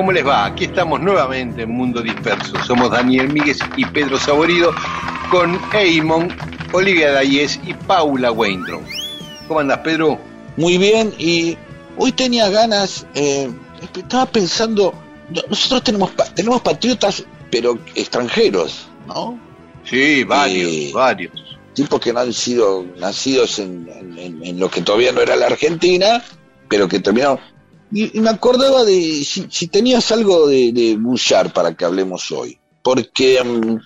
¿Cómo les va? Aquí estamos nuevamente en Mundo Disperso. Somos Daniel Míguez y Pedro Saborido con Eamon, Olivia Dayes y Paula Weindron. ¿Cómo andas, Pedro? Muy bien, y hoy tenía ganas, eh, estaba pensando, nosotros tenemos, tenemos patriotas, pero extranjeros, ¿no? Sí, varios, Eh, varios. Tipos que no han sido nacidos en, en- en lo que todavía no era la Argentina, pero que terminaron. Y, y me acordaba de si, si tenías algo de, de Bouchard para que hablemos hoy. Porque, mm,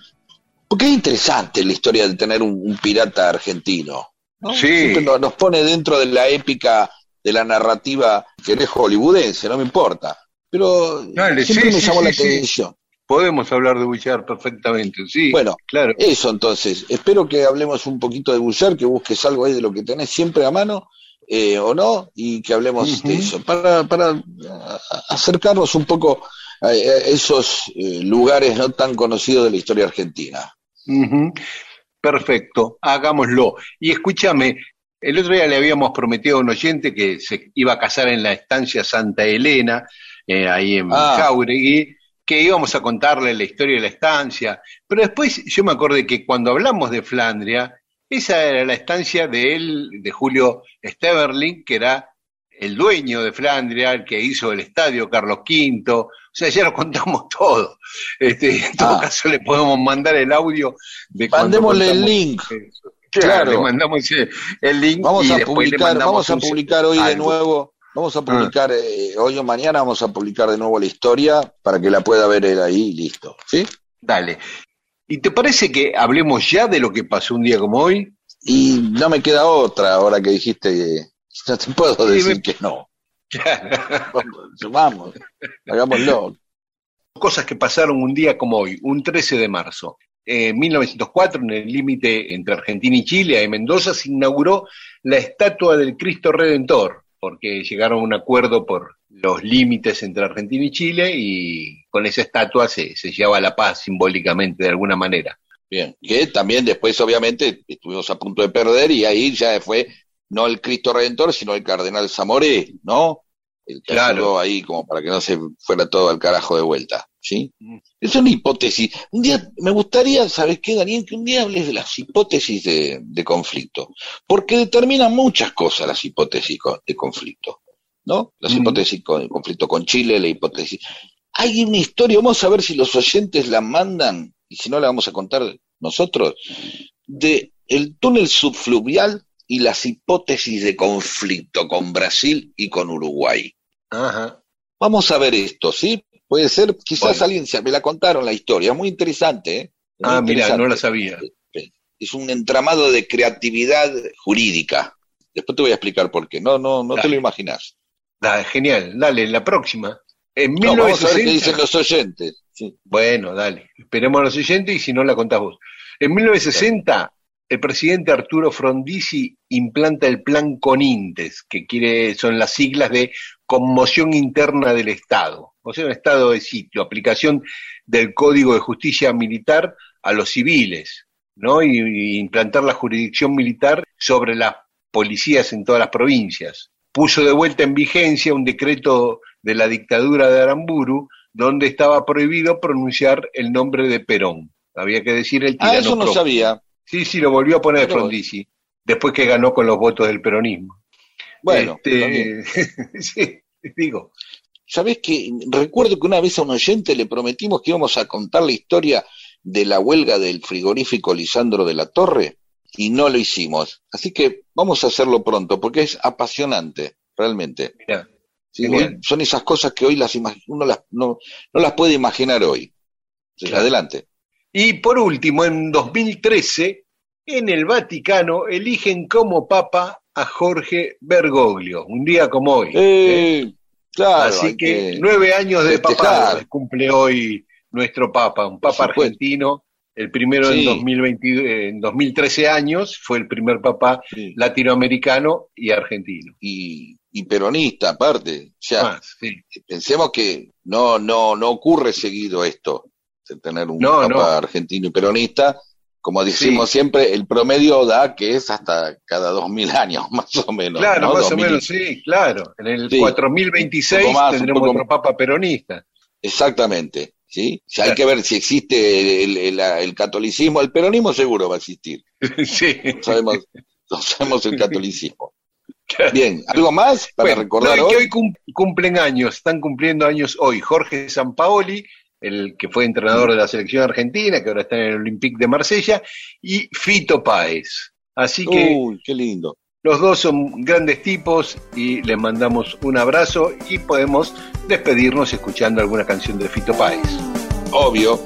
porque es interesante la historia de tener un, un pirata argentino. ¿no? Sí. Siempre nos, nos pone dentro de la épica, de la narrativa que es hollywoodense, no me importa. Pero Dale, siempre sí, me sí, llamó sí, la sí. atención. Podemos hablar de Bouchard perfectamente, sí. Bueno, claro. Eso entonces, espero que hablemos un poquito de Bouchard, que busques algo ahí de lo que tenés siempre a mano, eh, o no, y que hablemos de eso, para, para acercarnos un poco a, a esos eh, lugares no tan conocidos de la historia argentina. Perfecto, hagámoslo. Y escúchame, el otro día le habíamos prometido a un oyente que se iba a casar en la estancia Santa Elena, eh, ahí en Ah. Jauregui, que íbamos a contarle la historia de la estancia. Pero después yo me acordé que cuando hablamos de Flandria, esa era la estancia de él, de Julio Steverling, que era el dueño de Flandria, el que hizo el estadio Carlos V. O sea, ya lo contamos todo. Este, en todo Ah. caso, le podemos mandar el audio de Mandémosle el link. eso. Claro, le mandamos el, link Vamos y a publicar, vamos a publicar hoy de nuevo, vamos a publicar eh, hoy o mañana vamos a publicar de nuevo la historia para que la pueda ver él ahí y listo. ¿Sí? Dale. ¿Y te parece que hablemos ya de lo que pasó un día como hoy? Y no me queda otra ahora que dijiste que no te puedo decir me- que no. Vamos, vamos, hagámoslo. Cosas que pasaron un día como hoy, un 13 de marzo. En 1904, en el límite entre Argentina y Chile, en Mendoza, se inauguró la estatua del Cristo Redentor, porque llegaron a un acuerdo por los límites entre Argentina y Chile y con esa estatua se, se llevaba la paz simbólicamente de alguna manera. Bien, que también después obviamente estuvimos a punto de perder y ahí ya fue no el Cristo Redentor, sino el Cardenal Zamoré, ¿no? El que Claro. ahí como para que no se fuera todo al carajo de vuelta, ¿sí? Es una hipótesis. Un día, me gustaría, ¿sabes qué, Daniel? Que un día hables de las hipótesis de, de conflicto, porque determinan muchas cosas las hipótesis de conflicto, ¿no? Las Mm. hipótesis el conflicto con Chile, la hipótesis. Hay una historia, vamos a ver si los oyentes la mandan, y si no la vamos a contar nosotros, de el túnel subfluvial y las hipótesis de conflicto con Brasil y con Uruguay. Ajá. Vamos a ver esto, ¿sí? Puede ser, quizás Bueno. alguien se me la contaron la historia, muy interesante, ¿eh? Muy Ah, mira, no la sabía. Es un entramado de creatividad jurídica. Después te voy a explicar por qué. No, no, no te Dale. lo imaginas. Da, genial, dale, la próxima. En No, vamos a ver qué 1960, dicen los oyentes. Bueno, dale. Esperemos a los oyentes y si no la contás vos. En 1960, el presidente Arturo Frondizi implanta el plan CONINTES, que quiere, son las siglas de conmoción interna del Estado, o sea, un estado de sitio, aplicación del Código de Justicia Militar a los civiles, ¿no? Y, implantar la jurisdicción militar sobre las policías en todas las provincias. Puso de vuelta en vigencia un decreto de la dictadura de Aramburu donde estaba prohibido pronunciar el nombre de Perón. Había que decir el tirano. Ah, eso no sabía. Sí, sí, lo volvió a poner Frondizi, después que ganó con los votos del peronismo. Bueno, este, sí, digo. ¿Sabés que Recuerdo que una vez a un oyente le prometimos que íbamos a contar la historia de la huelga del frigorífico Lisandro de la Torre y no lo hicimos. Así que vamos a hacerlo pronto porque es apasionante, realmente. son esas cosas que hoy las uno las, no, no las puede imaginar hoy. Adelante. Y por último, en 2013, en el Vaticano eligen como papa a Jorge Bergoglio, un día como hoy. ¿eh? Claro, Así que, nueve años de papa cumple hoy nuestro papa, un papa argentino, el primero en, 2020, en 2013 años, fue el primer papa latinoamericano y argentino. Y, peronista aparte. Ya, pensemos que no, no, no ocurre seguido esto tener un papa argentino y peronista. Como decimos siempre, el promedio da que es hasta cada dos mil años, más o menos. Claro, más o menos, sí, claro. En el 4026 tendremos otro papa peronista. Exactamente. ¿sí? hay que ver si existe el, catolicismo, el peronismo seguro va a existir. sí. sabemos, no sabemos el catolicismo. Bien, ¿algo más para recordar hoy? Que hoy cumplen años, están cumpliendo años hoy Jorge Sampaoli, el que fue entrenador de la selección argentina, que ahora está en el Olympique de Marsella, y Fito Páez. Así que Uy, qué lindo. Los dos son grandes tipos y les mandamos un abrazo y podemos despedirnos escuchando alguna canción de Fito Páez. Obvio.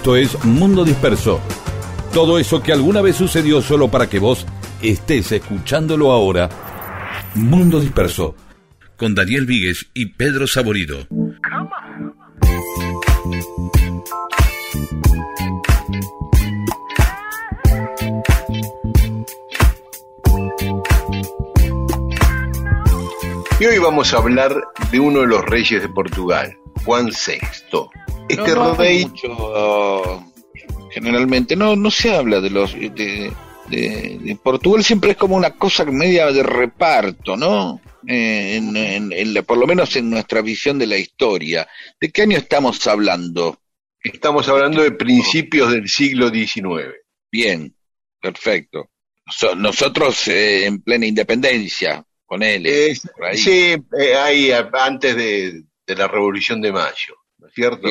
Esto es Mundo Disperso. Todo eso que alguna vez sucedió solo para que vos estés escuchándolo ahora. Mundo Disperso. Con Daniel Víguez y Pedro Saborido. Y hoy vamos a hablar de uno de los reyes de Portugal, Juan VI. Este rey. generalmente. No, no se habla de los de, de, Portugal siempre es como una cosa media de reparto, ¿no? Eh, en, por lo menos en nuestra visión de la historia. ¿De qué año estamos hablando? Estamos hablando de principios del siglo XIX. Bien, perfecto. nosotros eh, en plena independencia, con él. Eh, sí, ahí antes de, la Revolución de Mayo, ¿no es cierto?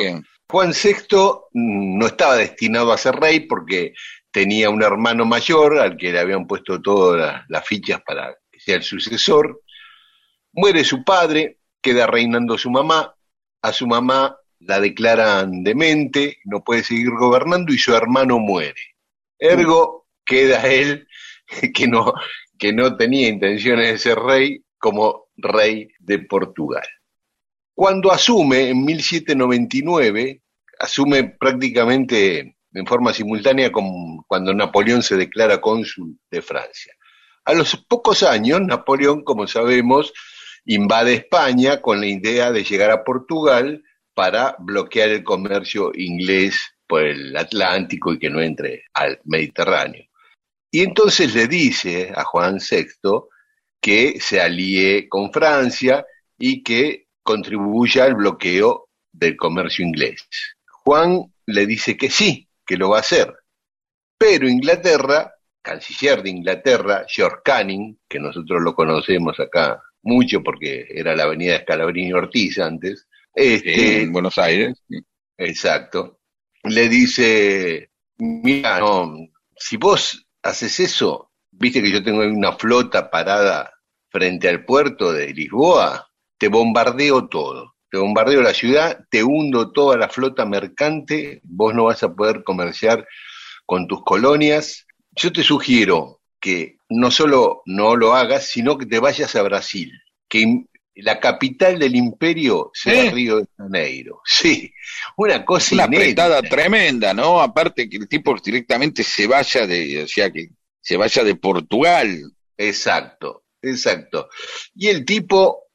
Juan VI no estaba destinado a ser rey porque tenía un hermano mayor al que le habían puesto todas las, fichas para que sea el sucesor. Muere su padre, queda reinando su mamá, a su mamá la declaran demente, no puede seguir gobernando y su hermano muere. Ergo queda él, que no, que no tenía intenciones de ser rey, como rey de Portugal. Cuando asume en 1799, asume prácticamente en forma simultánea con cuando Napoleón se declara cónsul de Francia. A los pocos años, Napoleón, como sabemos, invade España con la idea de llegar a Portugal para bloquear el comercio inglés por el Atlántico y que no entre al Mediterráneo. Y entonces le dice a Juan VI que se alíe con Francia y que contribuya al bloqueo del comercio inglés. Juan le dice que sí, que lo va a hacer. Pero Inglaterra, canciller de Inglaterra, George Canning, que nosotros lo conocemos acá mucho porque era la avenida Scalabrini Ortiz antes, este, en Buenos Aires. Exacto. Le dice, mira, no, si vos haces eso, viste que yo tengo una flota parada frente al puerto de Lisboa, te bombardeo todo te bombardeo la ciudad, te hundo toda la flota mercante, vos no vas a poder comerciar con tus colonias. Yo te sugiero que no solo no lo hagas, sino que te vayas a Brasil, que la capital del imperio sea ¿Eh? Río de Janeiro. Sí, una cosa Una apretada tremenda, ¿no? Aparte que el tipo directamente se vaya de, o sea, que se vaya de Portugal. Exacto, exacto. Y el tipo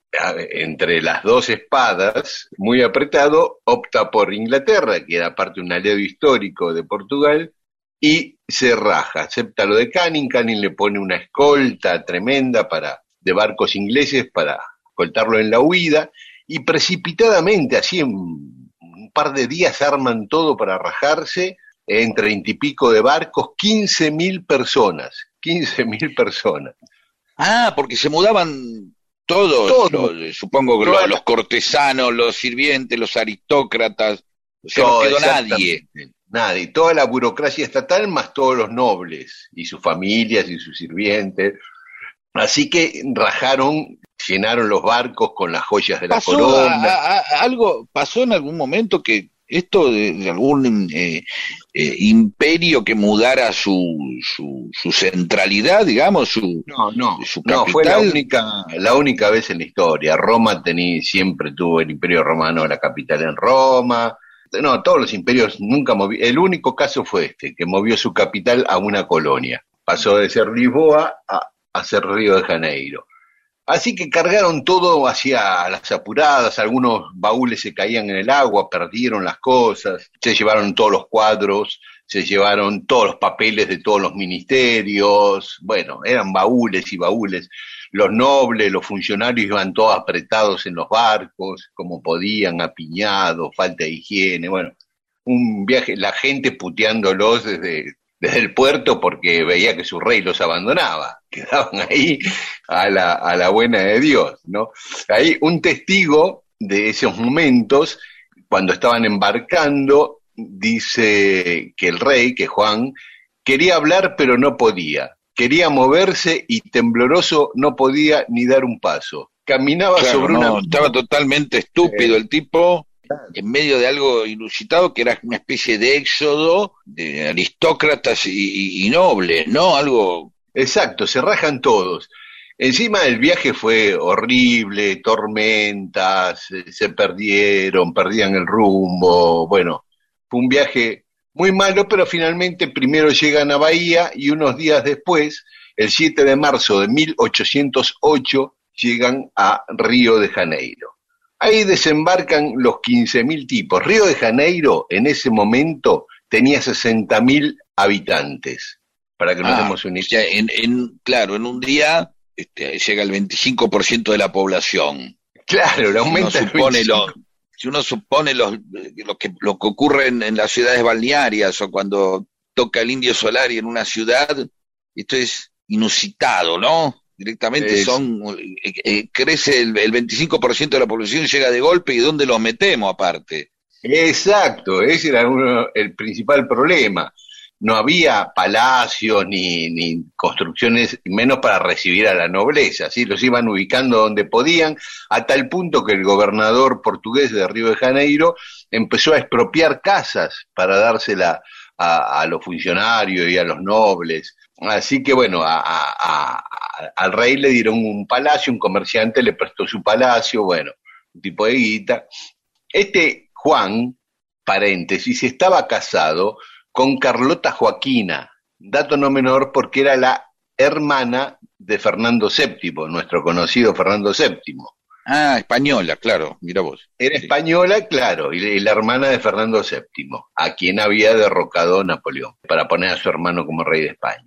entre las dos espadas, muy apretado, opta por Inglaterra, que era parte de un aliado histórico de Portugal, y se raja, acepta lo de Canning, Canning le pone una escolta tremenda para, de barcos ingleses para escoltarlo en la huida, y precipitadamente, así en un par de días arman todo para rajarse, en treinta y pico de barcos, quince mil personas, quince mil personas. Ah, porque se mudaban todos, supongo que los, cortesanos, los sirvientes, los aristócratas, o sea, no quedó nadie. Nadie, toda la burocracia estatal más todos los nobles y sus familias y sus sirvientes. Así que rajaron, llenaron los barcos con las joyas de la corona. algo pasó en algún momento que esto de, algún eh, eh, imperio que mudara su, su, su, centralidad, digamos, su no no no fue la única la única vez en la historia. Roma tenía siempre tuvo el Imperio Romano la capital en Roma. No, todos los imperios nunca movieron. El único caso fue este, que movió su capital a una colonia. Pasó de ser Lisboa a, a ser Río de Janeiro. Así que cargaron todo hacia las apuradas, algunos baúles se caían en el agua, perdieron las cosas, se llevaron todos los cuadros, se llevaron todos los papeles de todos los ministerios, bueno, eran baúles y baúles. Los nobles, los funcionarios iban todos apretados en los barcos, como podían, apiñados, falta de higiene, bueno, un viaje, la gente puteándolos desde desde el puerto porque veía que su rey los abandonaba, quedaban ahí a la, a la buena de Dios, ¿no? Hay un testigo de esos momentos, cuando estaban embarcando, dice que el rey, que Juan, quería hablar pero no podía, quería moverse y tembloroso no podía ni dar un paso. Caminaba sobre una... Estaba totalmente estúpido el tipo en medio de algo inusitado que era una especie de éxodo de aristócratas y, nobles, ¿no? Algo... Exacto, se rajan todos. Encima el viaje fue horrible, tormentas, se perdieron, perdían el rumbo, bueno, fue un viaje muy malo, pero finalmente primero llegan a Bahía y unos días después, el 7 de marzo de 1808, llegan a Río de Janeiro. Ahí desembarcan los 15.000 tipos. Río de Janeiro en ese momento tenía 60.000 habitantes, para que nos Ah, demos una o sea, idea. en, en- claro, en un día este, llega el 25% de la población. Claro, le Si uno aumenta el supone 25. lo, si uno supone los, lo, que, lo que ocurre en, en las ciudades balnearias o cuando toca el indio Solari en una ciudad, esto es inusitado, ¿no? Directamente Es- son, eh, eh, crece el, el 25% de la población, llega de golpe y ¿dónde los metemos aparte? Exacto, ese era uno- el principal problema. No había palacios ni, ni construcciones, menos para recibir a la nobleza, ¿sí? los iban ubicando donde podían, a tal punto que el gobernador portugués de Río de Janeiro empezó a expropiar casas para dársela a, a los funcionarios y a los nobles. Así que bueno, a- a- a- al rey le dieron un palacio, un comerciante le prestó su palacio, bueno, un tipo de guita. Este Juan, paréntesis, estaba casado con Carlota Joaquina, dato no menor porque era la hermana de Fernando VII, nuestro conocido Fernando VII. Ah, española, claro, mira vos. Era Sí. española, claro, y y la hermana de Fernando VII, a quien había derrocado Napoleón para poner a su hermano como rey de España.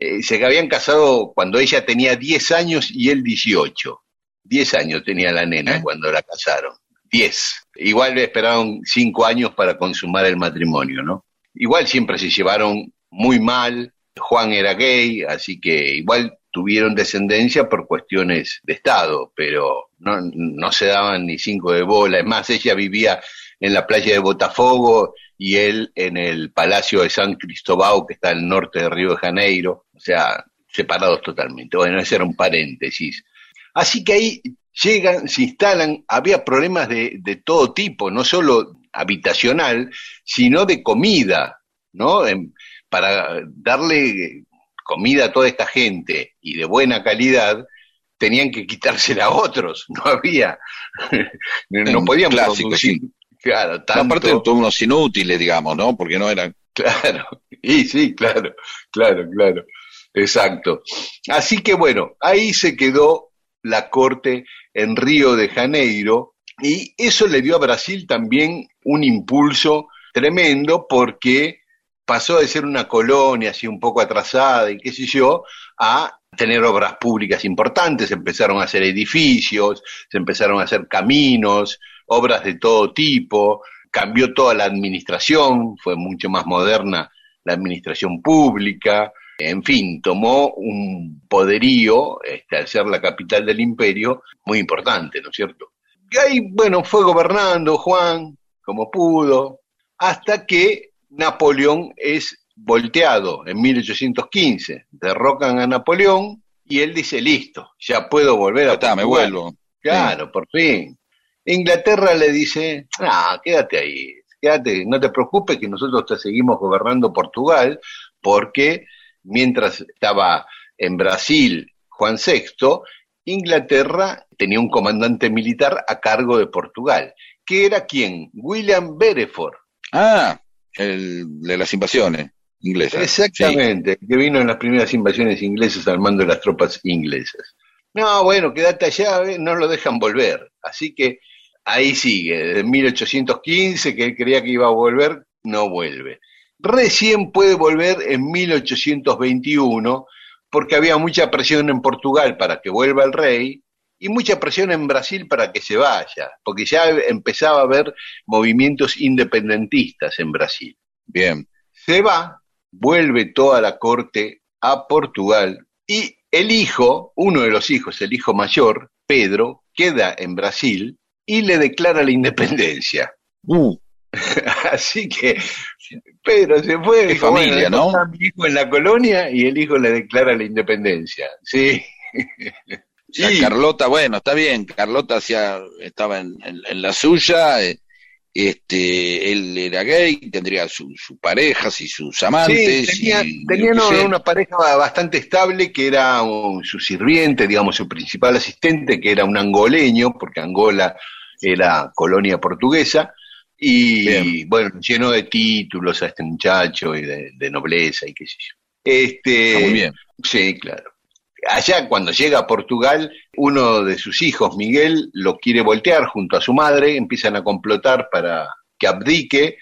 Eh, se habían casado cuando ella tenía 10 años y él 18. 10 años tenía la nena ¿Eh? cuando la casaron. 10. Igual le esperaron 5 años para consumar el matrimonio, ¿no? Igual siempre se llevaron muy mal. Juan era gay, así que igual tuvieron descendencia por cuestiones de Estado, pero no, no se daban ni cinco de bola. Es más, ella vivía en la playa de Botafogo y él en el Palacio de San Cristóbal, que está al norte de Río de Janeiro, o sea, separados totalmente. Bueno, ese era un paréntesis. Así que ahí llegan, se instalan, había problemas de, de todo tipo, no solo habitacional, sino de comida, ¿no? Para darle comida a toda esta gente y de buena calidad, tenían que quitársela a otros, no había, no podían producir. Claro, tanto, aparte de todos unos inútiles, digamos, ¿no? Porque no eran... Claro, y sí, claro, claro, claro, exacto. Así que bueno, ahí se quedó la corte en Río de Janeiro y eso le dio a Brasil también un impulso tremendo porque pasó de ser una colonia así un poco atrasada y qué sé yo, a tener obras públicas importantes, empezaron a hacer edificios, se empezaron a hacer caminos, obras de todo tipo, cambió toda la administración, fue mucho más moderna la administración pública, en fin, tomó un poderío, este, al ser la capital del imperio, muy importante, ¿no es cierto? Y ahí, bueno, fue gobernando Juan como pudo, hasta que Napoleón es volteado en 1815, derrocan a Napoleón y él dice, listo, ya puedo volver a Está, me Portugal". vuelvo. Claro, por fin. Inglaterra le dice, ah, quédate ahí, quédate, no te preocupes que nosotros te seguimos gobernando Portugal, porque mientras estaba en Brasil Juan VI, Inglaterra tenía un comandante militar a cargo de Portugal, que era quién? William Bereford. Ah, el de las invasiones inglesas. Exactamente, que vino en las primeras invasiones inglesas al mando de las tropas inglesas. No, bueno, quédate allá, eh, no lo dejan volver. Así que ahí sigue, desde 1815, que él creía que iba a volver, no vuelve. Recién puede volver en 1821, porque había mucha presión en Portugal para que vuelva el rey y mucha presión en Brasil para que se vaya, porque ya empezaba a haber movimientos independentistas en Brasil. Bien. Se va, vuelve toda la corte a Portugal y el hijo, uno de los hijos, el hijo mayor, Pedro, queda en Brasil y le declara la independencia. Uh, Así que Pedro se fue. Qué dijo, familia, bueno, ¿no? Mi hijo en la colonia y el hijo le declara la independencia. Sí. Sí. Carlota, bueno, está bien, Carlota hacía, estaba en, en- en la suya, eh, este, él era gay, tendría su- sus parejas y sus amantes. Sí, tenía, y- tenía no, una pareja bastante estable que era un- su sirviente, digamos, su principal asistente, que era un angoleño, porque Angola era colonia portuguesa, y Bien. bueno, lleno de títulos a este muchacho y de, de nobleza y qué sé yo. Este, muy bien. Sí, claro. Allá cuando llega a Portugal, uno de sus hijos, Miguel, lo quiere voltear junto a su madre, empiezan a complotar para que abdique.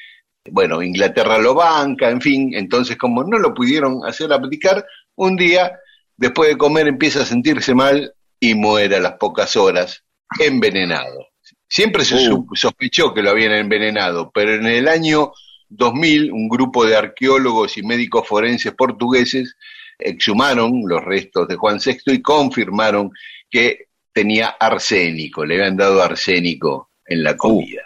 bueno, Inglaterra lo banca, en fin, entonces como no lo pudieron hacer abdicar, un día, después de comer, empieza a sentirse mal y muere a las pocas horas, envenenado. Siempre se Uh. sospechó que lo habían envenenado, pero en el año 2000 un grupo de arqueólogos y médicos forenses portugueses exhumaron los restos de Juan VI y confirmaron que tenía arsénico, le habían dado arsénico en la comida.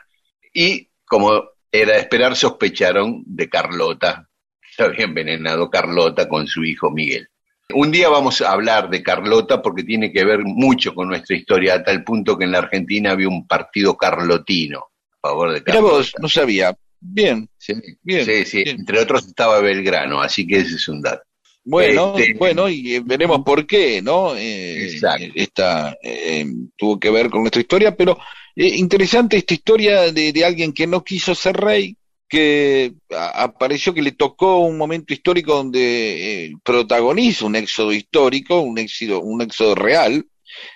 Y como era de esperar, sospecharon de Carlota, se había envenenado Carlota con su hijo Miguel. Un día vamos a hablar de Carlota porque tiene que ver mucho con nuestra historia, a tal punto que en la Argentina había un partido carlotino a favor de Mira Carlota. vos, no sabía. Bien, Sí, bien. sí, sí. bien. entre otros estaba Belgrano, así que ese es un dato. Bueno, Este- bueno, y eh, veremos por qué, ¿no? Eh, Exacto. Esta eh, tuvo que ver con nuestra historia, pero eh, interesante esta historia de, de alguien que no quiso ser rey, que a- apareció que le tocó un momento histórico donde eh, protagoniza un éxodo histórico, un éxodo, un éxodo real,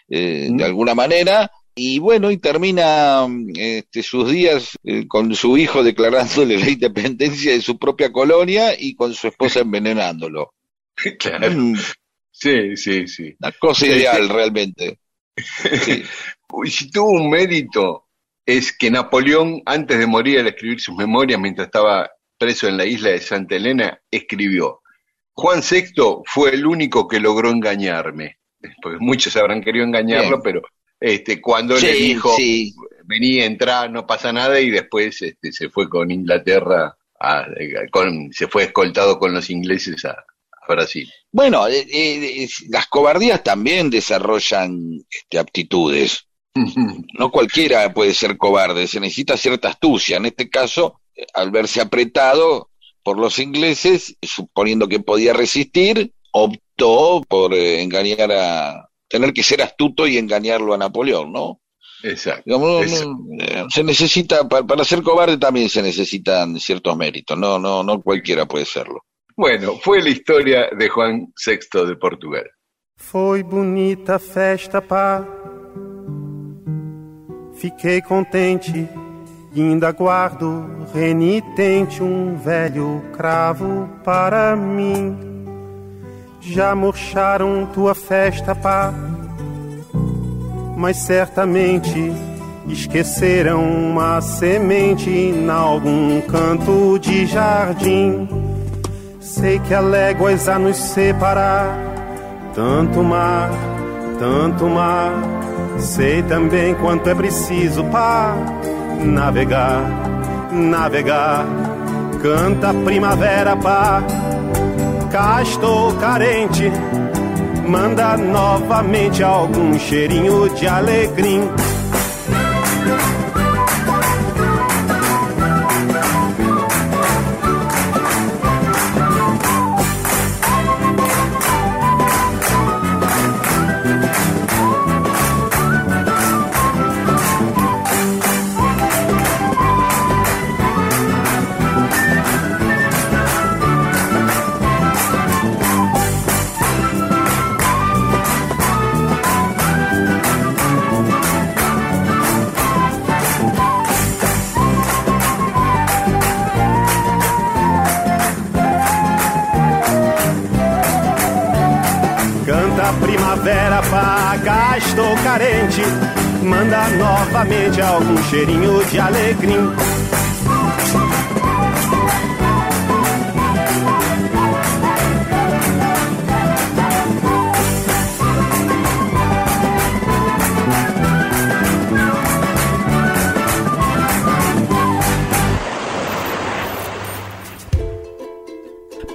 eh, Mm. de alguna manera, y bueno, y termina este, sus días eh, con su hijo declarándole la independencia de su propia colonia y con su esposa envenenándolo. Claro. Sí, sí, sí. Una cosa Sí, ideal, sí. realmente. Sí. Si tuvo un mérito es que Napoleón, antes de morir al escribir sus memorias mientras estaba preso en la isla de Santa Elena, escribió, Juan VI fue el único que logró engañarme. Porque muchos habrán querido engañarlo, Bien. pero este, cuando le dijo, sí. venía, entrá, no pasa nada, y después este, se fue con Inglaterra, a- con- se fue escoltado con los ingleses a, a Brasil. Bueno, eh, eh, las cobardías también desarrollan este, aptitudes. No cualquiera puede ser cobarde, se necesita cierta astucia. En este caso, eh, al verse apretado por los ingleses, suponiendo que podía resistir, optó por eh, engañar a, tener que ser astuto y engañarlo a Napoleón, ¿no? Exacto. Digamos, se necesita, para, para ser cobarde también se necesitan ciertos méritos, no, no, no cualquiera puede serlo. Bueno, fue la historia de Juan VI de Portugal. Foi bonita a festa, pá. Fiquei contente e ainda guardo renitente um velho cravo para mim. Já murcharam tua festa, pá. Mas certamente esqueceram uma semente em algum canto de jardim. Sei que há léguas a nos separar tanto mar, tanto mar. Sei também quanto é preciso para navegar, navegar. Canta primavera, pá. Cá estou carente. Manda novamente algum cheirinho de alegria. Manda novamente algum cheirinho de alegria.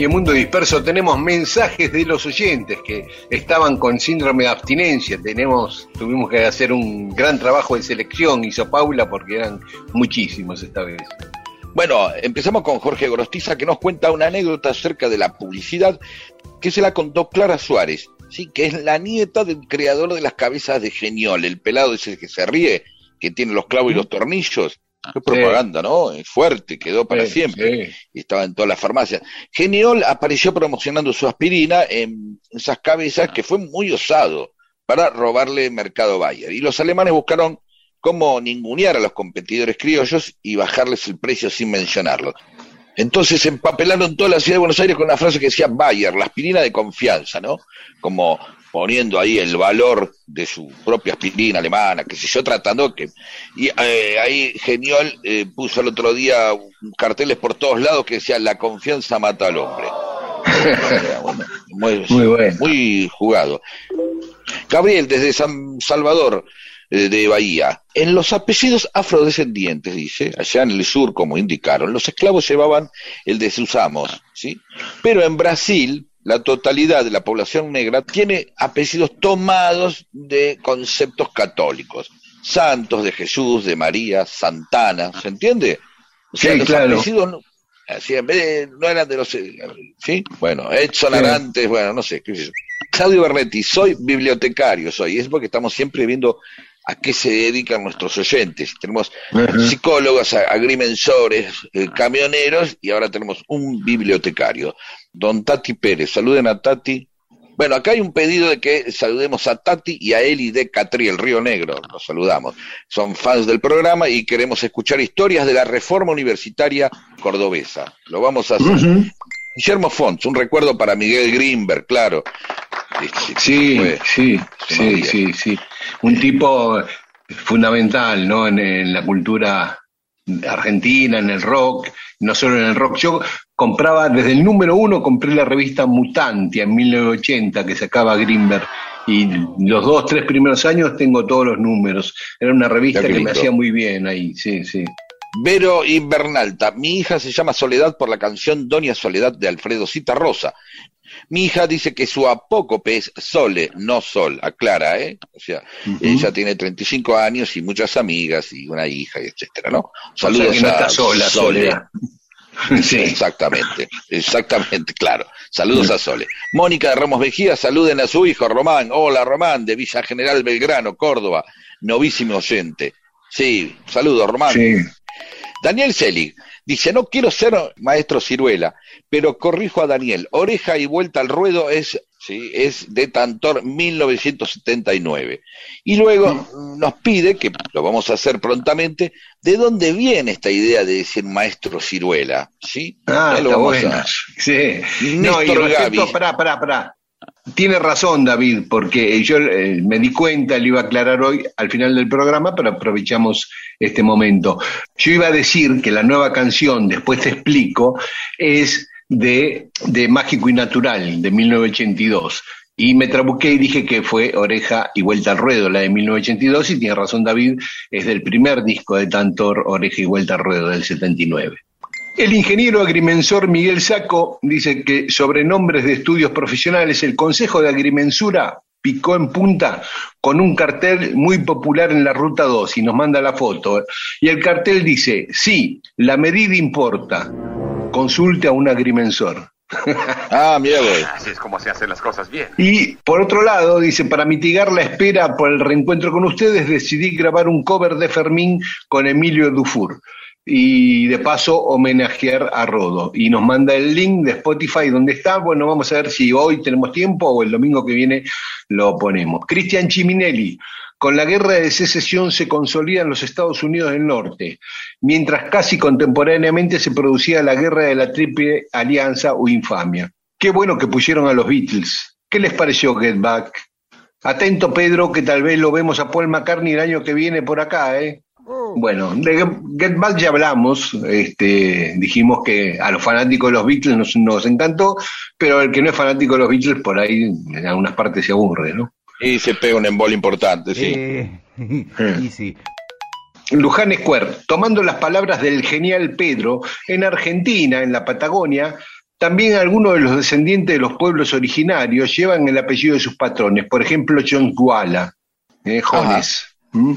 Y en Mundo Disperso tenemos mensajes de los oyentes que estaban con síndrome de abstinencia. Tenemos, tuvimos que hacer un gran trabajo de selección, hizo Paula, porque eran muchísimos esta vez. Bueno, empezamos con Jorge Gorostiza que nos cuenta una anécdota acerca de la publicidad que se la contó Clara Suárez, sí, que es la nieta del creador de las cabezas de Geniol, el pelado ese que se ríe, que tiene los clavos y los tornillos. Qué propaganda, ¿no? Es fuerte, quedó para Sí, siempre. sí. Y estaba en todas las farmacias. Geniol apareció promocionando su aspirina en esas cabezas que fue muy osado para robarle mercado Bayer. Y los alemanes buscaron cómo ningunear a los competidores criollos y bajarles el precio sin mencionarlo. Entonces empapelaron toda la ciudad de Buenos Aires con una frase que decía Bayer, la aspirina de confianza, ¿no? Como poniendo ahí el valor de su propia aspirina alemana, que sé yo, tratando que... Y eh, ahí Geniol eh, puso el otro día carteles por todos lados que decía la confianza mata al hombre. Bueno, muy, Muy bueno. muy jugado. Gabriel, desde San Salvador eh, de Bahía. En los apellidos afrodescendientes, dice, allá en el sur, como indicaron, los esclavos llevaban el de sus amos, ¿sí? Pero en Brasil, la totalidad de la población negra tiene apellidos tomados de conceptos católicos. Santos, de Jesús, de María, Santana, ¿se entiende? O sea, Sí, los claro. apellidos así, en vez de- no eran de los... ¿Sí? Bueno, Edson Sí. Arantes, bueno, no sé, qué sé yo. Claudio Bernetti, soy bibliotecario, soy. Es porque estamos siempre viendo a qué se dedican nuestros oyentes. Tenemos psicólogos, agrimensores, eh, camioneros y ahora tenemos un bibliotecario. Don Tati Pérez, saluden a Tati. Bueno, acá hay un pedido de que saludemos a Tati y a Eli de Catriel, Río Negro. Los saludamos. Son fans del programa y queremos escuchar historias de la reforma universitaria cordobesa. Lo vamos a hacer. Guillermo Font, un recuerdo para Miguel Grimberg, claro. Sí, fue- sí, sí, sí, sí. Un tipo fundamental, ¿no? En, en la cultura argentina, en el rock, no solo en el rock. Yo compraba, desde el número uno, compré la revista Mutantia en 1980 que sacaba Greenberg. Y los dos, tres primeros años tengo todos los números. Era una revista que me hacía muy bien ahí, sí, sí. Vero Invernalta, mi hija se llama Soledad por la canción Doña Soledad de Alfredo Rosa. Mi hija dice que su apócope es Sole, no Sol, aclara, ¿eh? O sea, ella tiene 35 años y muchas amigas y una hija, y etcétera, ¿no? Saludos o sea que no a sola, Sole. Soledad. sí. Exactamente, exactamente, claro. Saludos a Sole. Mónica de Ramos Mejía, saluden a su hijo Román. Hola Román, de Villa General Belgrano, Córdoba, novísimo oyente. Sí, saludos Román. sí. Daniel Selig dice, no quiero ser maestro ciruela, pero corrijo a Daniel, oreja y vuelta al ruedo es, sí, es de Tantor 1979. Y luego nos pide, que lo vamos a hacer prontamente, de dónde viene esta idea de decir maestro ciruela. ¿sí? Ah, lo está vamos bueno. a- Sí. No, y respecto, pará, pará, pará. Tiene razón, David, porque yo eh, me di cuenta, le iba a aclarar hoy al final del programa, pero aprovechamos este momento. Yo iba a decir que la nueva canción, después te explico, es de, de Mágico y Natural, de 1982. Y me trabuqué y dije que fue Oreja y Vuelta al Ruedo, la de 1982, y tiene razón David, es del primer disco de Tantor, Oreja y Vuelta al Ruedo, del 79. El ingeniero agrimensor Miguel Saco dice que sobre nombres de estudios profesionales, el Consejo de Agrimensura picó en punta con un cartel muy popular en la Ruta 2 y nos manda la foto. Y el cartel dice, sí, la medida importa, consulte a un agrimensor. Ah, mira. Así es como se hacen las cosas bien. Y por otro lado, dice, para mitigar la espera por el reencuentro con ustedes, decidí grabar un cover de Fermín con Emilio Dufour. Y de paso homenajear a Rodo. Y nos manda el link de Spotify donde está. Bueno, vamos a ver si hoy tenemos tiempo o el domingo que viene lo ponemos. Cristian Chiminelli. Con la guerra de secesión se consolidan los Estados Unidos del Norte, mientras casi contemporáneamente se producía la guerra de la Triple Alianza o Infamia. Qué bueno que pusieron a los Beatles. ¿Qué les pareció Get Back? Atento Pedro, que tal vez lo vemos a Paul McCartney el año que viene por acá, ¿eh? Bueno, de Get Back ya hablamos, este, dijimos que a los fanáticos de los Beatles nos, nos encantó, pero el que no es fanático de los Beatles por ahí en algunas partes se aburre, ¿no? Y se pega un embol importante, sí. Eh, y sí. Luján Square, tomando las palabras del genial Pedro, en Argentina, en la Patagonia, también algunos de los descendientes de los pueblos originarios llevan el apellido de sus patrones, por ejemplo, John Guala, eh, Jones. ¿Mm?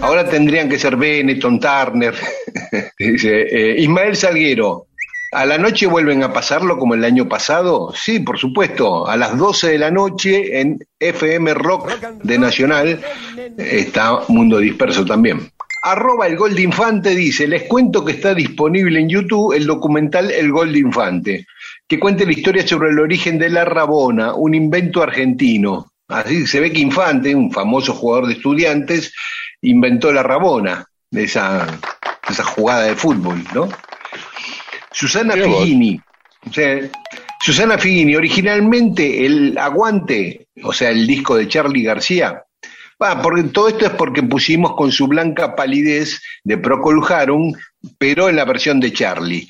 Ahora tendrían que ser Benetton, Turner. Dice, eh, Ismael Salguero, ¿a la noche vuelven a pasarlo como el año pasado? Sí, por supuesto, a las 12 de la noche en FM Rock de Nacional está Mundo Disperso también. Arroba el Gol de Infante dice, les cuento que está disponible en YouTube el documental El Gol de Infante, que cuenta la historia sobre el origen de la Rabona, un invento argentino. Así se ve que Infante, un famoso jugador de estudiantes, inventó la Rabona, de esa, esa jugada de fútbol, ¿no? Susana. Figini. o sea, Susana Figini, originalmente el Aguante, o sea, el disco de Charlie García, porque todo esto es porque pusimos con su blanca palidez de Procol Harum, pero en la versión de Charlie.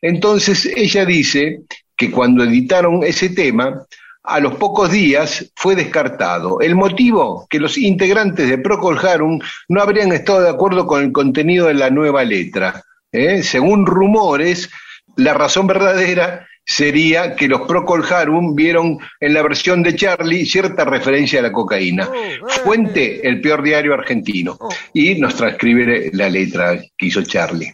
Entonces ella dice que cuando editaron ese tema, a los pocos días fue descartado. El motivo, que los integrantes de Procol Harum no habrían estado de acuerdo con el contenido de la nueva letra. ¿eh? Según rumores, la razón verdadera sería que los Procol Harum vieron en la versión de Charlie cierta referencia a la cocaína. Fuente, el peor diario argentino. Y nos transcribe la letra que hizo Charlie.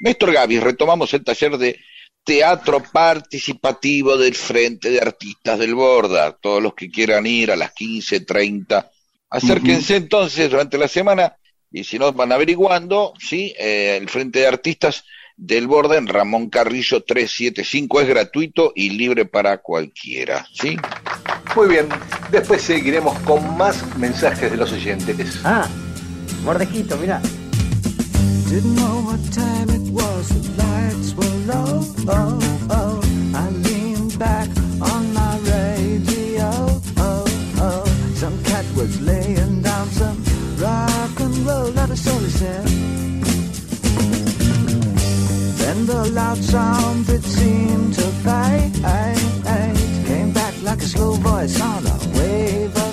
Néstor Gavis, retomamos el taller de teatro participativo del Frente de Artistas del Borda. Todos los que quieran ir a las 15.30, acérquense entonces durante la semana y si no van averiguando, ¿sí? Eh, el Frente de Artistas del Borda en Ramón Carrillo 375 es gratuito y libre para cualquiera, ¿sí? Muy bien, después seguiremos con más mensajes de los oyentes. Ah, mordejito, mira. Low. Oh, oh. I back on my radio. Oh, oh. Some cat was laying down some rock and roll. Then the loud sound seemed to fade came back like a slow voice on a wave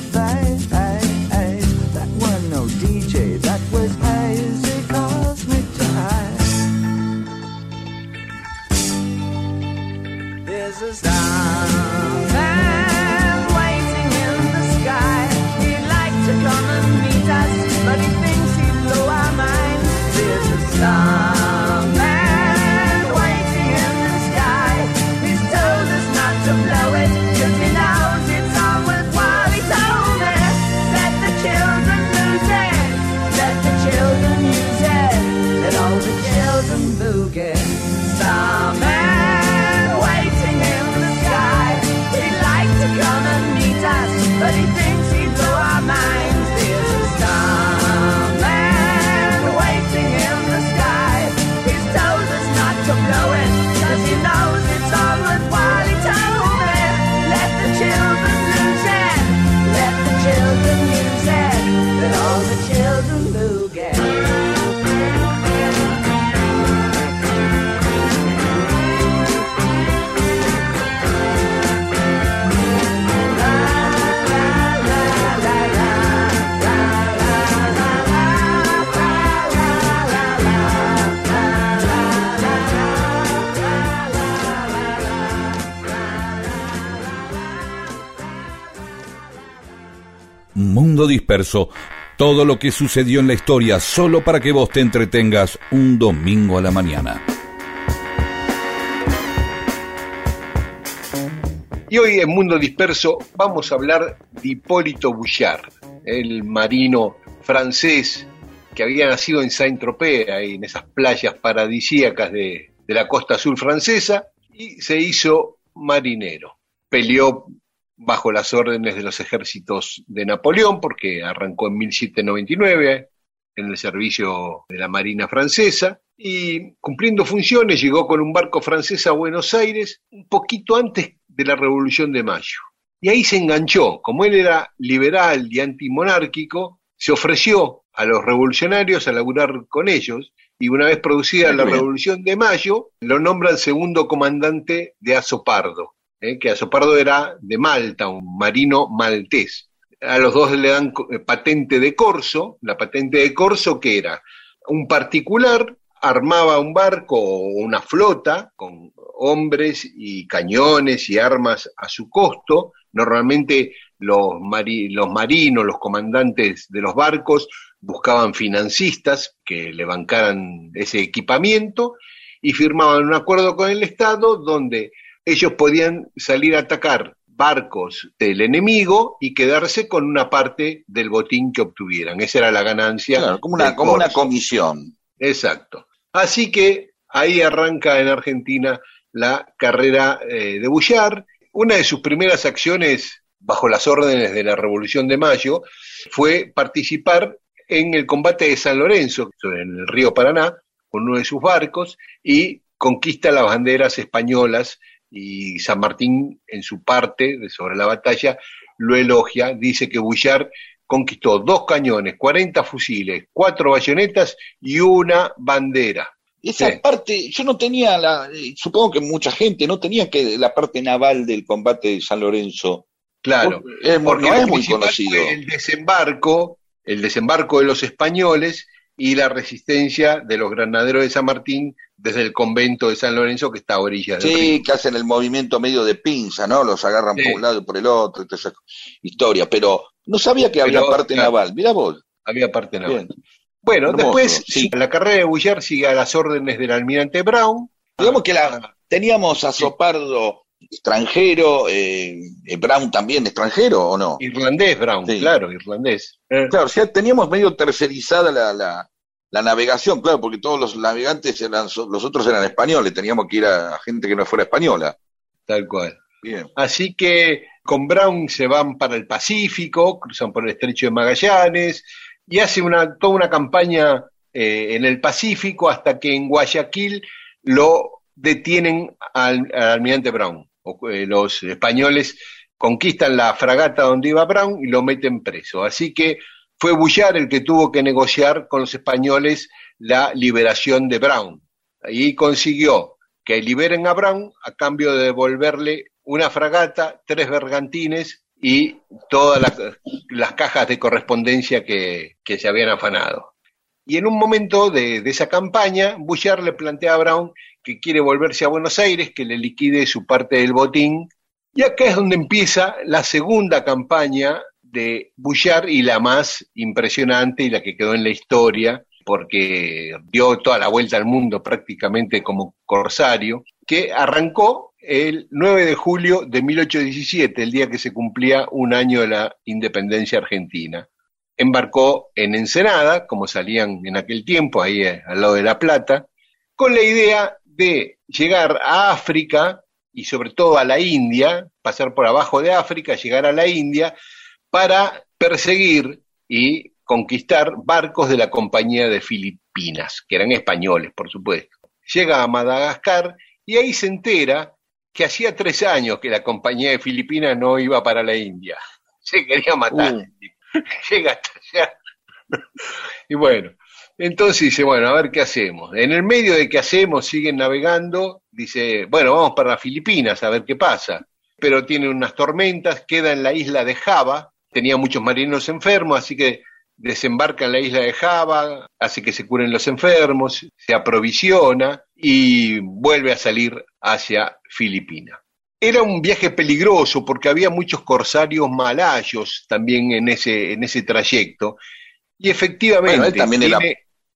Mundo Disperso. Todo lo que sucedió en la historia solo para que vos te entretengas un domingo a la mañana. Y hoy en Mundo Disperso vamos a hablar de Hipólito Bouchard, el marino francés que había nacido en Saint-Tropez, en esas playas paradisíacas de, de la costa azul francesa, y se hizo marinero. Peleó bajo las órdenes de los ejércitos de Napoleón, porque arrancó en 1799 en el servicio de la Marina francesa, y cumpliendo funciones llegó con un barco francés a Buenos Aires un poquito antes de la Revolución de Mayo. Y ahí se enganchó, como él era liberal y antimonárquico, se ofreció a los revolucionarios a laburar con ellos, y una vez producida la Revolución de Mayo, lo nombran segundo comandante de Azopardo, ¿eh? que Azopardo era de Malta, un marino maltés. A los dos le dan eh, patente de corso, la patente de corso que era un particular armaba un barco o una flota con hombres y cañones y armas a su costo, normalmente los, los marinos, los comandantes de los barcos buscaban financistas que le bancaran ese equipamiento y firmaban un acuerdo con el Estado donde ellos podían salir a atacar barcos del enemigo y quedarse con una parte del botín que obtuvieran. Esa era la ganancia. Claro, como una, como comisión. Exacto. Así que ahí arranca en Argentina la carrera eh, de Bullard. Una de sus primeras acciones bajo las órdenes de la Revolución de Mayo fue participar en el combate de San Lorenzo, en el río Paraná, con uno de sus barcos y conquista las banderas españolas y San Martín en su parte de sobre la batalla lo elogia, dice que Bullard conquistó dos cañones, 40 fusiles, cuatro bayonetas y una bandera. Esa Sí. parte, yo no tenía la, eh, supongo que mucha gente no tenía que la parte naval del combate de San Lorenzo. Claro, Es mu- porque no es muy conocido. el desembarco, el desembarco de los españoles y la resistencia de los granaderos de San Martín desde el convento de San Lorenzo que está a orillas del río. Sí, que hacen el movimiento medio de pinza, ¿no? Los agarran Sí. por un lado y por el otro, y toda esa historia. Pero no sabía que había Pero, parte claro. naval. Mira vos. Había parte naval. Bien. Bueno, Hermoso, después sí. la carrera de Bullard sigue a las órdenes del almirante Brown. Digamos que Ah, la, teníamos a Sí. Sopardo extranjero, eh, eh, Brown también extranjero, ¿o no? Irlandés Brown, claro, irlandés. Claro, o sea, teníamos medio tercerizada la, la, la navegación, claro, porque todos los navegantes eran, los otros eran españoles, teníamos que ir a, a gente que no fuera española. tal cual. Bien. Así que con Brown se van para el Pacífico, cruzan por el estrecho de Magallanes y hace una, toda una campaña eh, en el Pacífico hasta que en Guayaquil lo detienen al, al almirante Brown. O, eh, los españoles conquistan la fragata donde iba Brown y lo meten preso. Así que fue Bullard el que tuvo que negociar con los españoles la liberación de Brown. Ahí consiguió que liberen a Brown a cambio de devolverle una fragata, tres bergantines y todas las, cajas de correspondencia que, que se habían afanado. Y en un momento de, de esa campaña, Bullard le plantea a Brown que quiere volverse a Buenos Aires, que le liquide su parte del botín. Y acá es donde empieza la segunda campaña de Bullard y la más impresionante y la que quedó en la historia, porque dio toda la vuelta al mundo prácticamente como corsario, que arrancó el 9 de julio de 1817, el día que se cumplía un año de la independencia argentina. Embarcó en Ensenada, como salían en aquel tiempo, ahí eh, al lado de La Plata, con la idea de llegar a África y sobre todo a la India, pasar por abajo de África, llegar a la India, para perseguir y conquistar barcos de la Compañía de Filipinas, que eran españoles, por supuesto. Llega a Madagascar y ahí se entera que hacía tres años que la Compañía de Filipinas no iba para la India. Se quería matar. Uh. Llega hasta allá. y bueno, entonces dice, bueno, a ver qué hacemos. En el medio de qué hacemos, siguen navegando, dice, bueno, vamos para las Filipinas a ver qué pasa. Pero tiene unas tormentas, queda en la isla de Java, tenía muchos marinos enfermos, así que desembarca en la isla de Java, hace que se curen los enfermos, se aprovisiona y vuelve a salir hacia Filipinas. Era un viaje peligroso porque había muchos corsarios malayos también en ese, en ese trayecto. Y efectivamente, Bueno, él también era-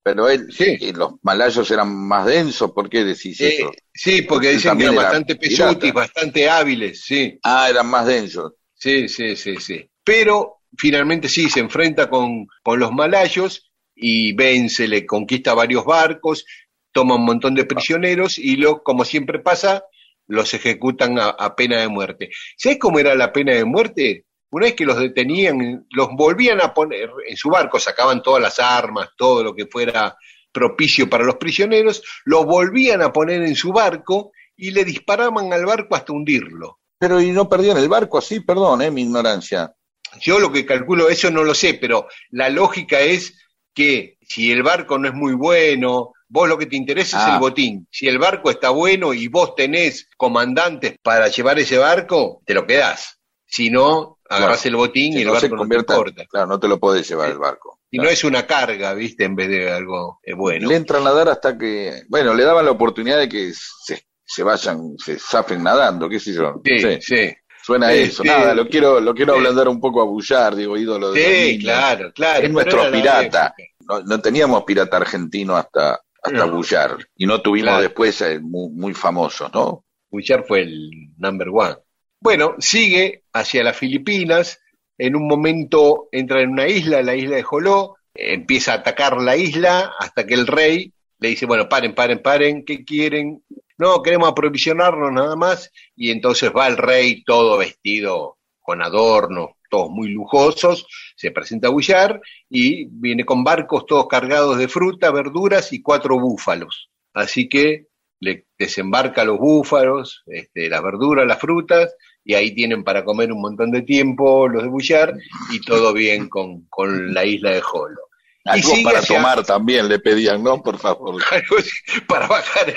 Pero él, Sí. eh, los malayos eran más densos, ¿por qué decís eh, eso? sí, porque Él dicen que eran era bastante pirata. pesutis, bastante hábiles, sí. Ah, eran más densos. Sí, sí, sí, sí. Pero finalmente sí, se enfrenta con, con los malayos y vence, le conquista varios barcos, toma un montón de prisioneros y lo, como siempre pasa, los ejecutan a, pena de muerte. ¿Sabes cómo era la pena de muerte? Una vez que los detenían, los volvían a poner en su barco, sacaban todas las armas, todo lo que fuera propicio para los prisioneros, los volvían a poner en su barco y le disparaban al barco hasta hundirlo. Pero y no perdían el barco así, perdón, eh, mi ignorancia. Yo lo que calculo, eso no lo sé, pero la lógica es que si el barco no es muy bueno, vos lo que te interesa es Ah. el botín. Si el barco está bueno y vos tenés comandantes para llevar ese barco, te lo quedás. Si no, agarrás Claro. el botín Si y el no se barco no te convierta, importa. claro, no te lo podés llevar Sí. el barco. Si no es una carga, ¿viste? En vez de algo eh, bueno. Le entran a nadar hasta que, bueno, le daban la oportunidad de que se, se vayan, se zafen nadando, qué sé yo. Sí, Sí. sí. Suena eso, nada, lo quiero, lo quiero sí. ablandar un poco a Bullar, digo, ídolo de Sí, claro, claro. Es nuestro pirata. No, no teníamos pirata argentino hasta, hasta No. Bullar. Y no tuvimos Claro. después eh, muy, muy famosos, ¿no? Bouchard fue el number one. Bueno, sigue hacia las Filipinas. En un momento entra en una isla, la isla de Joló, empieza a atacar la isla hasta que el rey le dice, bueno, paren, paren, paren, ¿qué quieren? No, queremos aprovisionarnos nada más. Y entonces va el rey todo vestido con adornos, todos muy lujosos, se presenta a Bouchard y viene con barcos todos cargados de fruta, verduras y cuatro búfalos. Así que le desembarca los búfalos, este, las verduras, las frutas, y ahí tienen para comer un montón de tiempo los de Bouchard y todo bien con, con la isla de Jolo. Algo para hacia- tomar también le pedían, ¿no? Por favor. Para bajar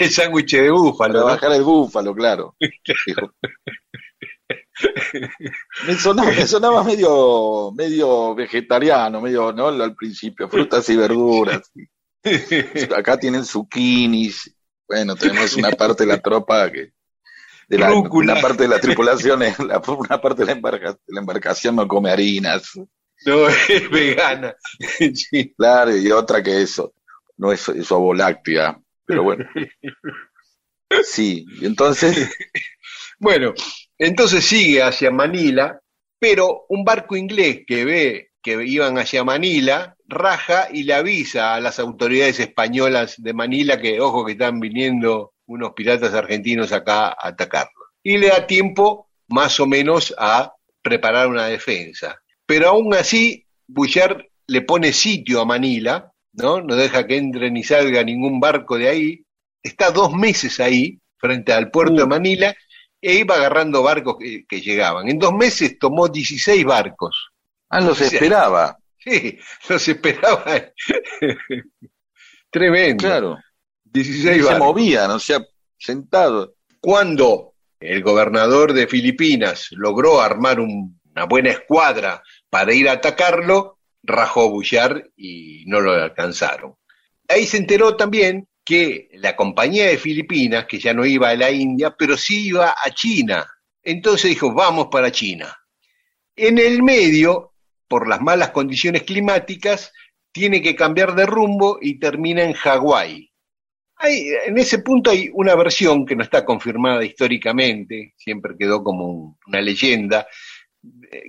el, sándwich de búfalo. Para bajar el búfalo, claro. Me sonaba, me sonaba medio, medio vegetariano, medio, ¿no? Al principio, frutas y verduras. Acá tienen zucchinis. Bueno, tenemos una parte de la tropa que, de la, una parte de la tripulación, es- la- una parte de la, embarca- de la embarcación no come harinas, No, es vegana. Sí. claro, y otra que eso, no es, es ovoláctea, pero bueno. Sí, y entonces, Bueno, entonces sigue hacia Manila, pero un barco inglés que ve que iban hacia Manila raja y le avisa a las autoridades españolas de Manila que, ojo, que están viniendo unos piratas argentinos acá a atacarlo. Y le da tiempo más o menos a preparar una defensa. Pero aún así, Bouchard le pone sitio a Manila, ¿no? No deja que entre ni salga ningún barco de ahí. Está dos meses ahí, frente al puerto de Manila, e iba agarrando barcos que, que llegaban. En dos meses tomó 16 barcos. ah, los esperaba, Sí, los esperaba. Tremendo. claro. 16 se barcos. movían, o sea, sentados. Cuando el gobernador de Filipinas logró armar un- una buena escuadra para ir a atacarlo, rajó Bouchard y no lo alcanzaron. Ahí se enteró también que la compañía de Filipinas, que ya no iba a la India, pero sí iba a China. Entonces dijo, vamos para China. En el medio, por las malas condiciones climáticas, tiene que cambiar de rumbo y termina en Hawái. En ese punto hay una versión que no está confirmada históricamente, siempre quedó como un- una leyenda,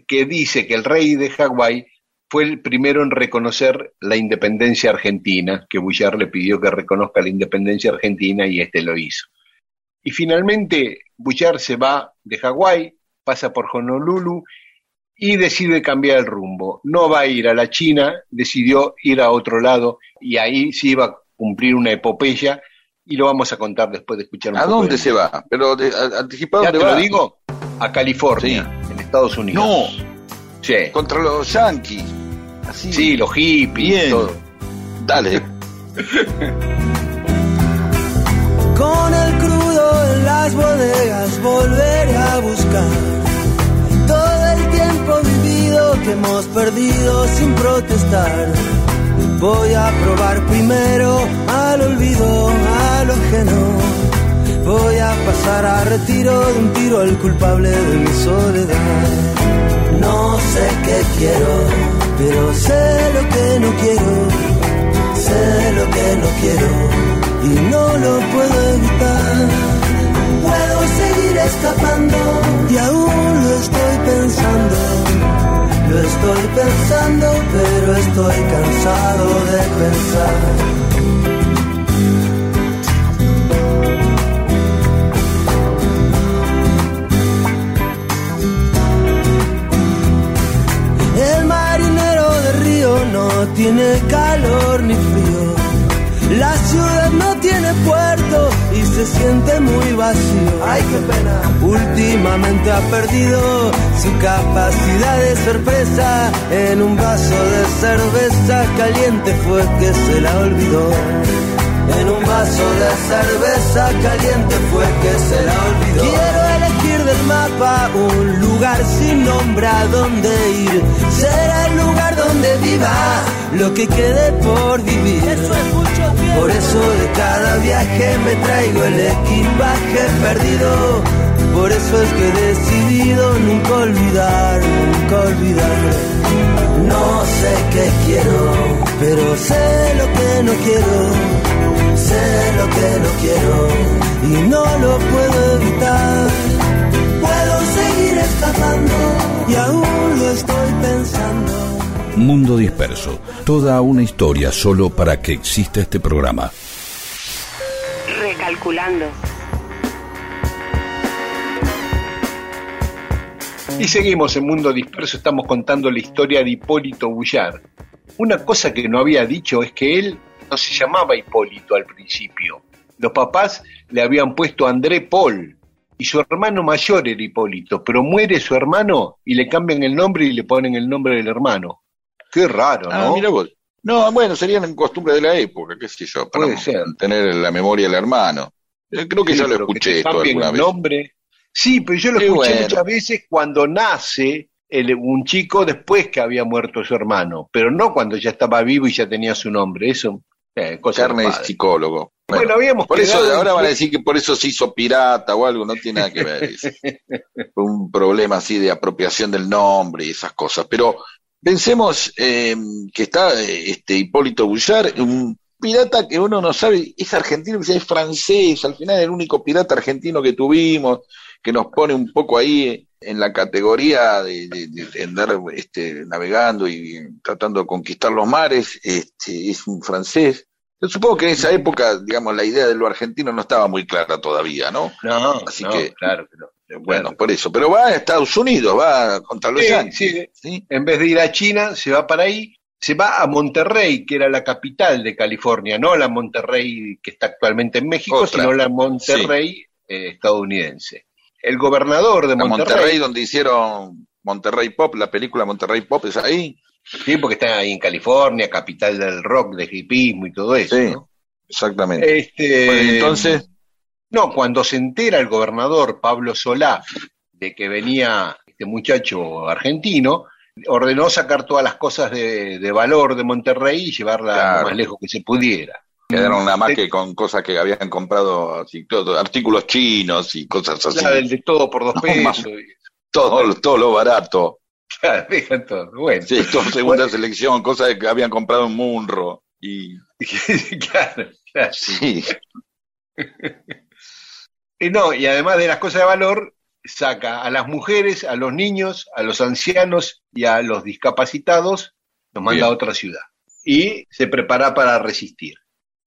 que dice que el rey de Hawái fue el primero en reconocer la independencia argentina, que Bouchard le pidió que reconozca la independencia argentina y este lo hizo. Y finalmente Bouchard se va de Hawái, pasa por Honolulu y decide cambiar el rumbo. No va a ir a la China, decidió ir a otro lado y ahí sí iba a cumplir una epopeya y lo vamos a contar después de escuchar un ¿A poco dónde de se va? Pero de, a- anticipado ¿Ya te lo digo? A California, en Estados Unidos. No, Sí, contra los yanquis. Así. sí los hippies, Bien. todo. Dale. Con el crudo en las bodegas volveré a buscar todo el tiempo vivido que hemos perdido sin protestar. Voy a probar primero al olvido, a lo ajeno. Voy a pasar a retiro de un tiro al culpable de mi soledad. No sé qué quiero, pero sé lo que no quiero. Sé lo que no quiero y no lo puedo evitar. Puedo seguir escapando y aún lo estoy pensando. Lo estoy pensando, pero estoy cansado de pensar. No tiene calor ni frío. La ciudad no tiene puerto y se siente muy vacío. Ay, qué pena. Últimamente ha perdido su capacidad de sorpresa. En un vaso de cerveza caliente fue que se la olvidó. En un vaso de cerveza caliente fue que se la olvidó. Quiero del mapa un lugar sin nombre a donde ir. Será el lugar donde viva lo que quede por vivir. Por eso de cada viaje me traigo el equipaje perdido. Por eso es que he decidido nunca olvidar, nunca olvidar. No sé qué quiero, pero sé lo que no quiero. Sé lo que no quiero y no lo puedo evitar. Escapando y aún lo estoy pensando. Mundo Disperso. Toda una historia solo para que exista este programa. Recalculando. Y seguimos en Mundo Disperso, estamos contando la historia de Hipólito Bullar. Una cosa que no había dicho es que él no se llamaba Hipólito al principio. Los papás le habían puesto André Paul y su hermano mayor era Hipólito, pero muere su hermano y le cambian el nombre y le ponen el nombre del hermano. Qué raro, Ah, ¿no? mira vos. No, bueno, serían en costumbre de la época, qué sé yo, para tener la memoria del hermano. Eh, Creo que Sí, ya lo que escuché esto alguna el vez. nombre. Sí, pero yo lo escuché bueno. muchas veces cuando nace el- un chico después que había muerto su hermano, pero no cuando ya estaba vivo y ya tenía su nombre. Eso, eh, Carne padre. psicólogo. Bueno, Bueno, habíamos por eso ahora van a decir que por eso se hizo pirata o algo, no tiene nada que ver. Es Fue un problema así de apropiación del nombre y esas cosas. Pero pensemos eh, que está eh, este Hipólito Bullar, un pirata que uno no sabe, es argentino, es francés, al final el único pirata argentino que tuvimos, que nos pone un poco ahí en la categoría de, de- de andar este, navegando y tratando de conquistar los mares, este, es un francés. Yo supongo que en esa época, digamos, la idea de lo argentino no estaba muy clara todavía, ¿no? No, Así no, que- claro no. Bueno, por eso. Pero va a Estados Unidos, va contra los Sí, Yankees. sí. ¿sí? En vez de ir a China, se va para ahí, se va a Monterrey, que era la capital de California, no la Monterrey que está actualmente en México, Otra. sino la Monterrey eh, estadounidense. El gobernador de Monterrey, Monterrey, donde hicieron Monterrey Pop, la película Monterrey Pop es ahí. sí, porque está ahí en California, capital del rock, de hipismo y todo eso. Sí, ¿no? exactamente. Este, Bueno, entonces, No, cuando se entera el gobernador Pablo Solá de que venía este muchacho argentino, ordenó sacar todas las cosas de, de valor de Monterrey y llevarla Claro. lo más lejos que se pudiera. Quedaron nada más de- que con cosas que habían comprado, así, todo, artículos chinos y cosas así. La del de todo por dos No, pesos. Todo, todo lo barato. Claro, dejan todo. Bueno, Sí, todo segunda selección, cosas que habían comprado en Munro. Y claro, claro. sí, Y no, y además de las cosas de valor, saca a las mujeres, a los niños, a los ancianos y a los discapacitados, los manda Bien. a otra ciudad. Y se prepara para resistir.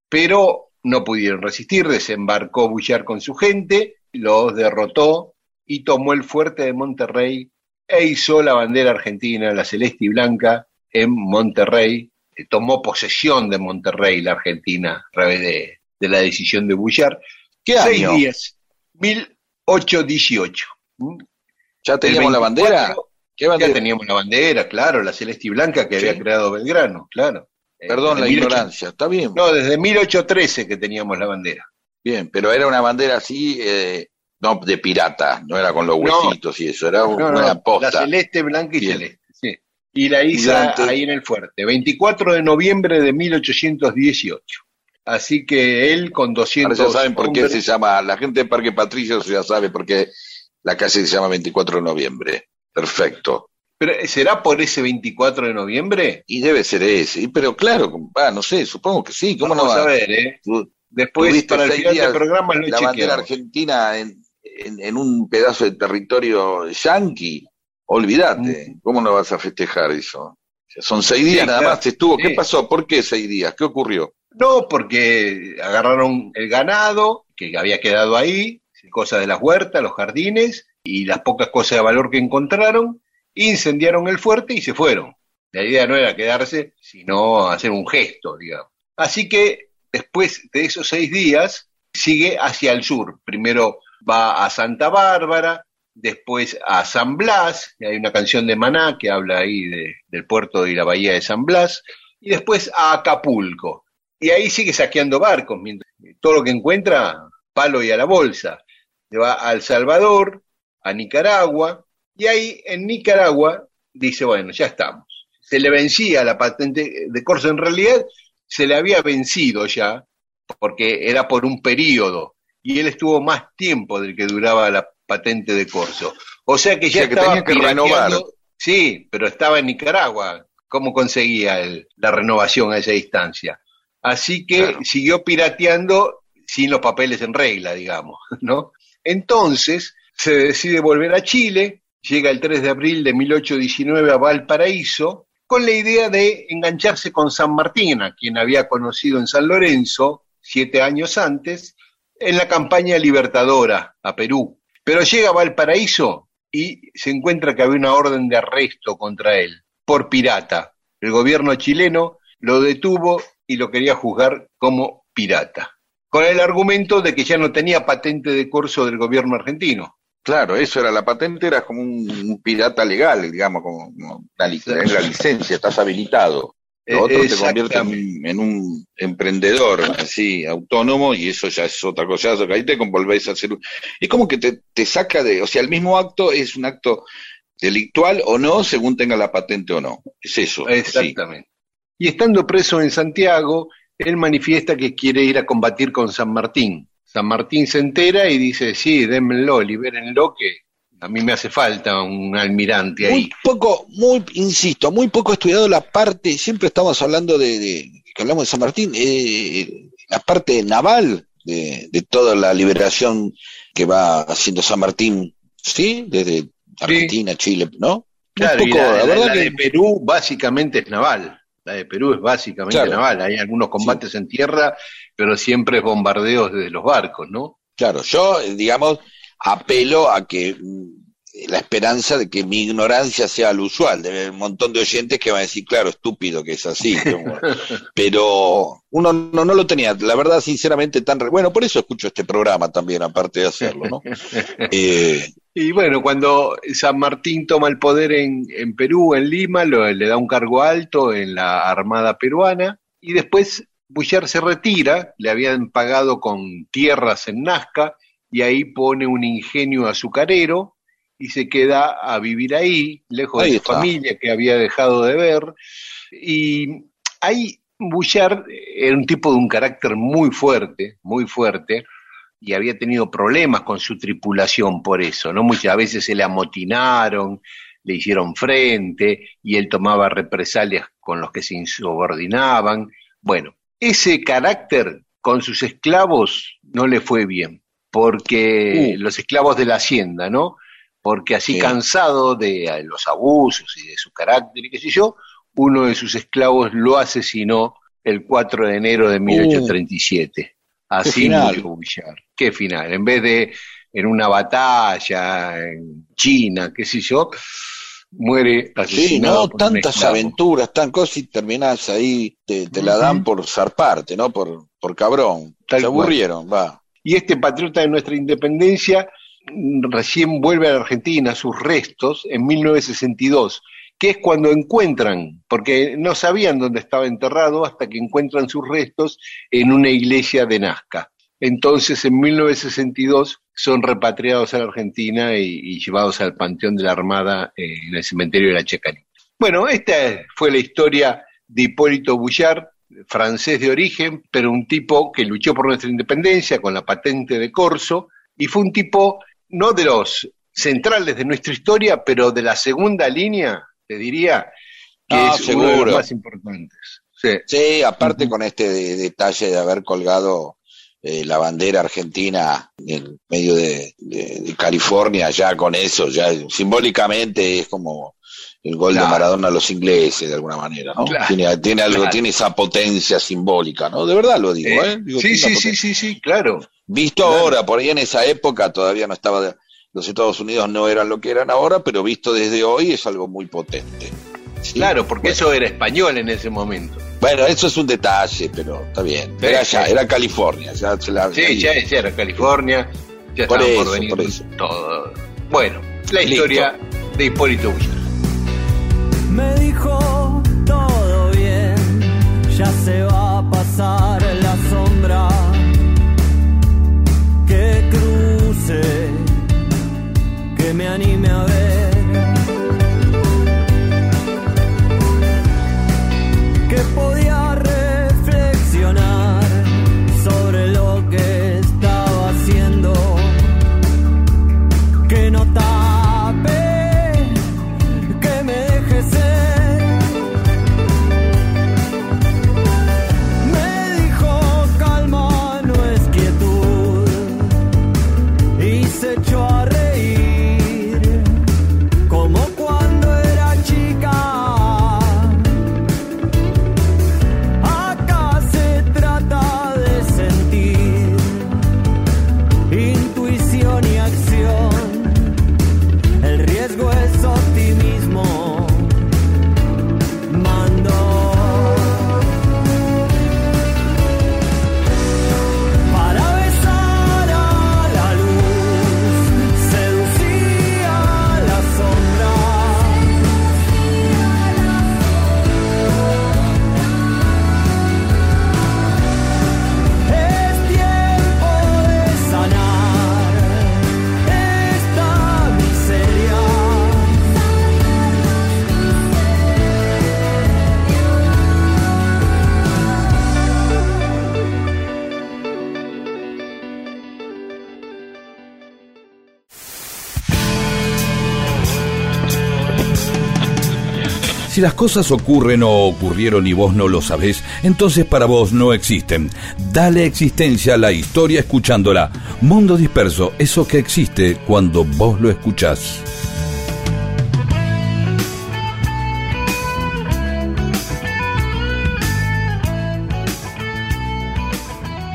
Pero no pudieron resistir, desembarcó Bullar con su gente, los derrotó y tomó el fuerte de Monterrey e hizo la bandera argentina, la celeste y blanca, en Monterrey. Eh, Tomó posesión de Monterrey, la Argentina, a través de, de la decisión de Bullar. ¿qué Seis año? días, 1818. ¿Mm? ¿Ya teníamos la 24, bandera? ¿Qué Ya bandera? teníamos la bandera, claro, la celeste y blanca que Sí. había creado Belgrano, claro. Eh, Perdón la 18 ignorancia, está bien. No, desde 1813 que teníamos la bandera. Bien, pero era una bandera así, eh, no de pirata, no era con los No. huesitos y eso, era No, una no, la posta. celeste, blanca y Bien. celeste. sí. Y la hizo ahí en el fuerte, 24 de noviembre de 1818. Así que él con 200 Ahora ya saben por qué se llama, la gente de Parque Patricios ya sabe por qué la calle se llama 24 de noviembre. Perfecto. Pero, ¿Será por ese 24 de noviembre? Y debe ser ese. Y, Pero claro, ah, no sé, supongo que sí. ¿Cómo Vamos no a va? ver, ¿eh? Tu- Después, para el final del programa, lo la bandera argentina en, en- en un pedazo de territorio yanqui. Olvídate, ¿cómo no vas a festejar eso? Son seis días Sí, nada claro. más, estuvo. ¿Qué pasó? ¿Por qué seis días? ¿Qué ocurrió? No, porque agarraron el ganado que había quedado ahí, cosas de las huertas, los jardines y las pocas cosas de valor que encontraron, incendiaron el fuerte y se fueron. La idea no era quedarse, sino hacer un gesto, digamos. Así que después de esos seis días, sigue hacia el sur. Primero va a Santa Bárbara, después a San Blas, hay una canción de Maná que habla ahí de- del puerto y la bahía de San Blas, y después a Acapulco. Y ahí sigue saqueando barcos, todo lo que encuentra, palo y a la bolsa. Se va a El Salvador, a Nicaragua, y ahí en Nicaragua dice, bueno, ya estamos. Se le vencía la patente de corso, en realidad se le había vencido ya, porque era por un periodo, y él estuvo más tiempo del que duraba la patente de corso. O sea que ya O sea que estaba tenía que renovar. Sí, pero estaba en Nicaragua. ¿Cómo conseguía el- la renovación a esa distancia? Así que Claro. siguió pirateando sin los papeles en regla, digamos, ¿no? Entonces se decide volver a Chile, llega el 3 de abril de 1819 a Valparaíso, con la idea de engancharse con San Martín, a quien había conocido en San Lorenzo siete años antes, en la campaña libertadora a Perú. Pero llega a Valparaíso y se encuentra que había una orden de arresto contra él por pirata. El gobierno chileno lo detuvo y lo quería juzgar como pirata, con el argumento de que ya no tenía patente de corso del gobierno argentino. Claro, eso era la patente, era como un, un pirata legal, digamos, como como es la licencia, estás habilitado. Lo Eh, otro te convierte en, en un emprendedor así, autónomo, y eso ya es otra cosa, ya ahí te volvés a hacer. un- Es como que te, te saca de, o sea, el mismo acto es un acto delictual o no, según tenga la patente o no. Es eso. sí. Exactamente. Y estando preso en Santiago, él manifiesta que quiere ir a combatir con San Martín. San Martín se entera y dice, sí, démenlo, libérenlo, que a mí me hace falta un almirante ahí. Muy poco, muy, insisto, muy poco estudiado la parte, siempre estamos hablando de, de- que hablamos de San Martín, eh, la parte naval de, de toda la liberación que va haciendo San Martín, ¿sí? Desde Argentina, Chile, ¿no? Claro, y la, la la- verdad la que de Perú básicamente es naval. La de Perú es básicamente Claro. naval. Hay algunos combates en tierra, pero siempre es bombardeos desde los barcos, ¿no? Claro, yo, eh, digamos, apelo a que mm, la esperanza de que mi ignorancia sea lo usual. Debe haber un montón de oyentes que van a decir, claro, estúpido que es así. como- pero uno no, no lo tenía, la verdad, sinceramente, tan... re- Bueno, por eso escucho este programa también, aparte de hacerlo, ¿no? Eh, Y bueno, cuando San Martín toma el poder en, en Perú, en Lima, lo- le da un cargo alto en la Armada peruana y después Bullard se retira, le habían pagado con tierras en Nazca y ahí pone un ingenio azucarero y se queda a vivir ahí, lejos Ahí de su está. familia que había dejado de ver. Y ahí Bullard era un tipo de un carácter muy fuerte, muy fuerte, y había tenido problemas con su tripulación por eso, ¿no? Muchas veces se le amotinaron, le hicieron frente y él tomaba represalias con los que se insubordinaban. Bueno, ese carácter con sus esclavos no le fue bien, porque Uh. los esclavos de la hacienda, ¿no? Porque así Sí. cansado de eh, los abusos y de su carácter y qué sé yo, uno de sus esclavos lo asesinó el 4 de enero de 1837. Así final. murió Bullard. Qué final. En vez de en una batalla en China, qué sé yo, muere sí, asesinado. no, por un tantas aventuras, tan cosas y terminás ahí, te, te la dan por zarparte, ¿no? Por, por cabrón. Tal Se cual. aburrieron, va. Y este patriota de nuestra independencia recién vuelve a la Argentina, sus restos, en 1962, que es cuando encuentran, porque no sabían dónde estaba enterrado hasta que encuentran sus restos en una iglesia de Nazca. Entonces, en 1962 son repatriados a la Argentina y, llevados al Panteón de la Armada eh, en el cementerio de la Chacarita. Bueno, esta fue la historia de Hipólito Bullard, francés de origen, pero un tipo que luchó por nuestra independencia con la patente de corso, y fue un tipo no de los centrales de nuestra historia, pero de la segunda línea, te diría, que Ah, es uno de los más importantes. Sí. Sí, aparte con este de- detalle de haber colgado eh, la bandera argentina en medio de, de- de California, ya con eso, ya simbólicamente es como el gol Claro. de Maradona a los ingleses de alguna manera, ¿no? Claro. Tiene, tiene algo, Claro. tiene esa potencia simbólica, ¿no? De verdad lo digo, Eh, ¿eh? Digo, sí, sí, sí, sí, sí, claro. Visto ahora, por ahí en esa época todavía no estaba, de- los Estados Unidos no eran lo que eran ahora, pero visto desde hoy es algo muy potente. ¿sí? Claro, porque Bueno. eso era español en ese momento. Bueno, eso es un detalle, pero está bien. Era allá, era California. Ya se la, Sí, ya, ya era California, ya Por eso, venir por eso. todo. Bueno, la Listo. historia de Hipólito Bullard. Me dijo todo bien, ya se va a pasar la sombra. Que cruce, que me anime a ver. Que podía reflexionar sobre lo que estaba haciendo. que no Si las cosas ocurren o ocurrieron y vos no lo sabés, entonces para vos no existen. Dale existencia a la historia escuchándola. Mundo disperso, eso que existe cuando vos lo escuchás.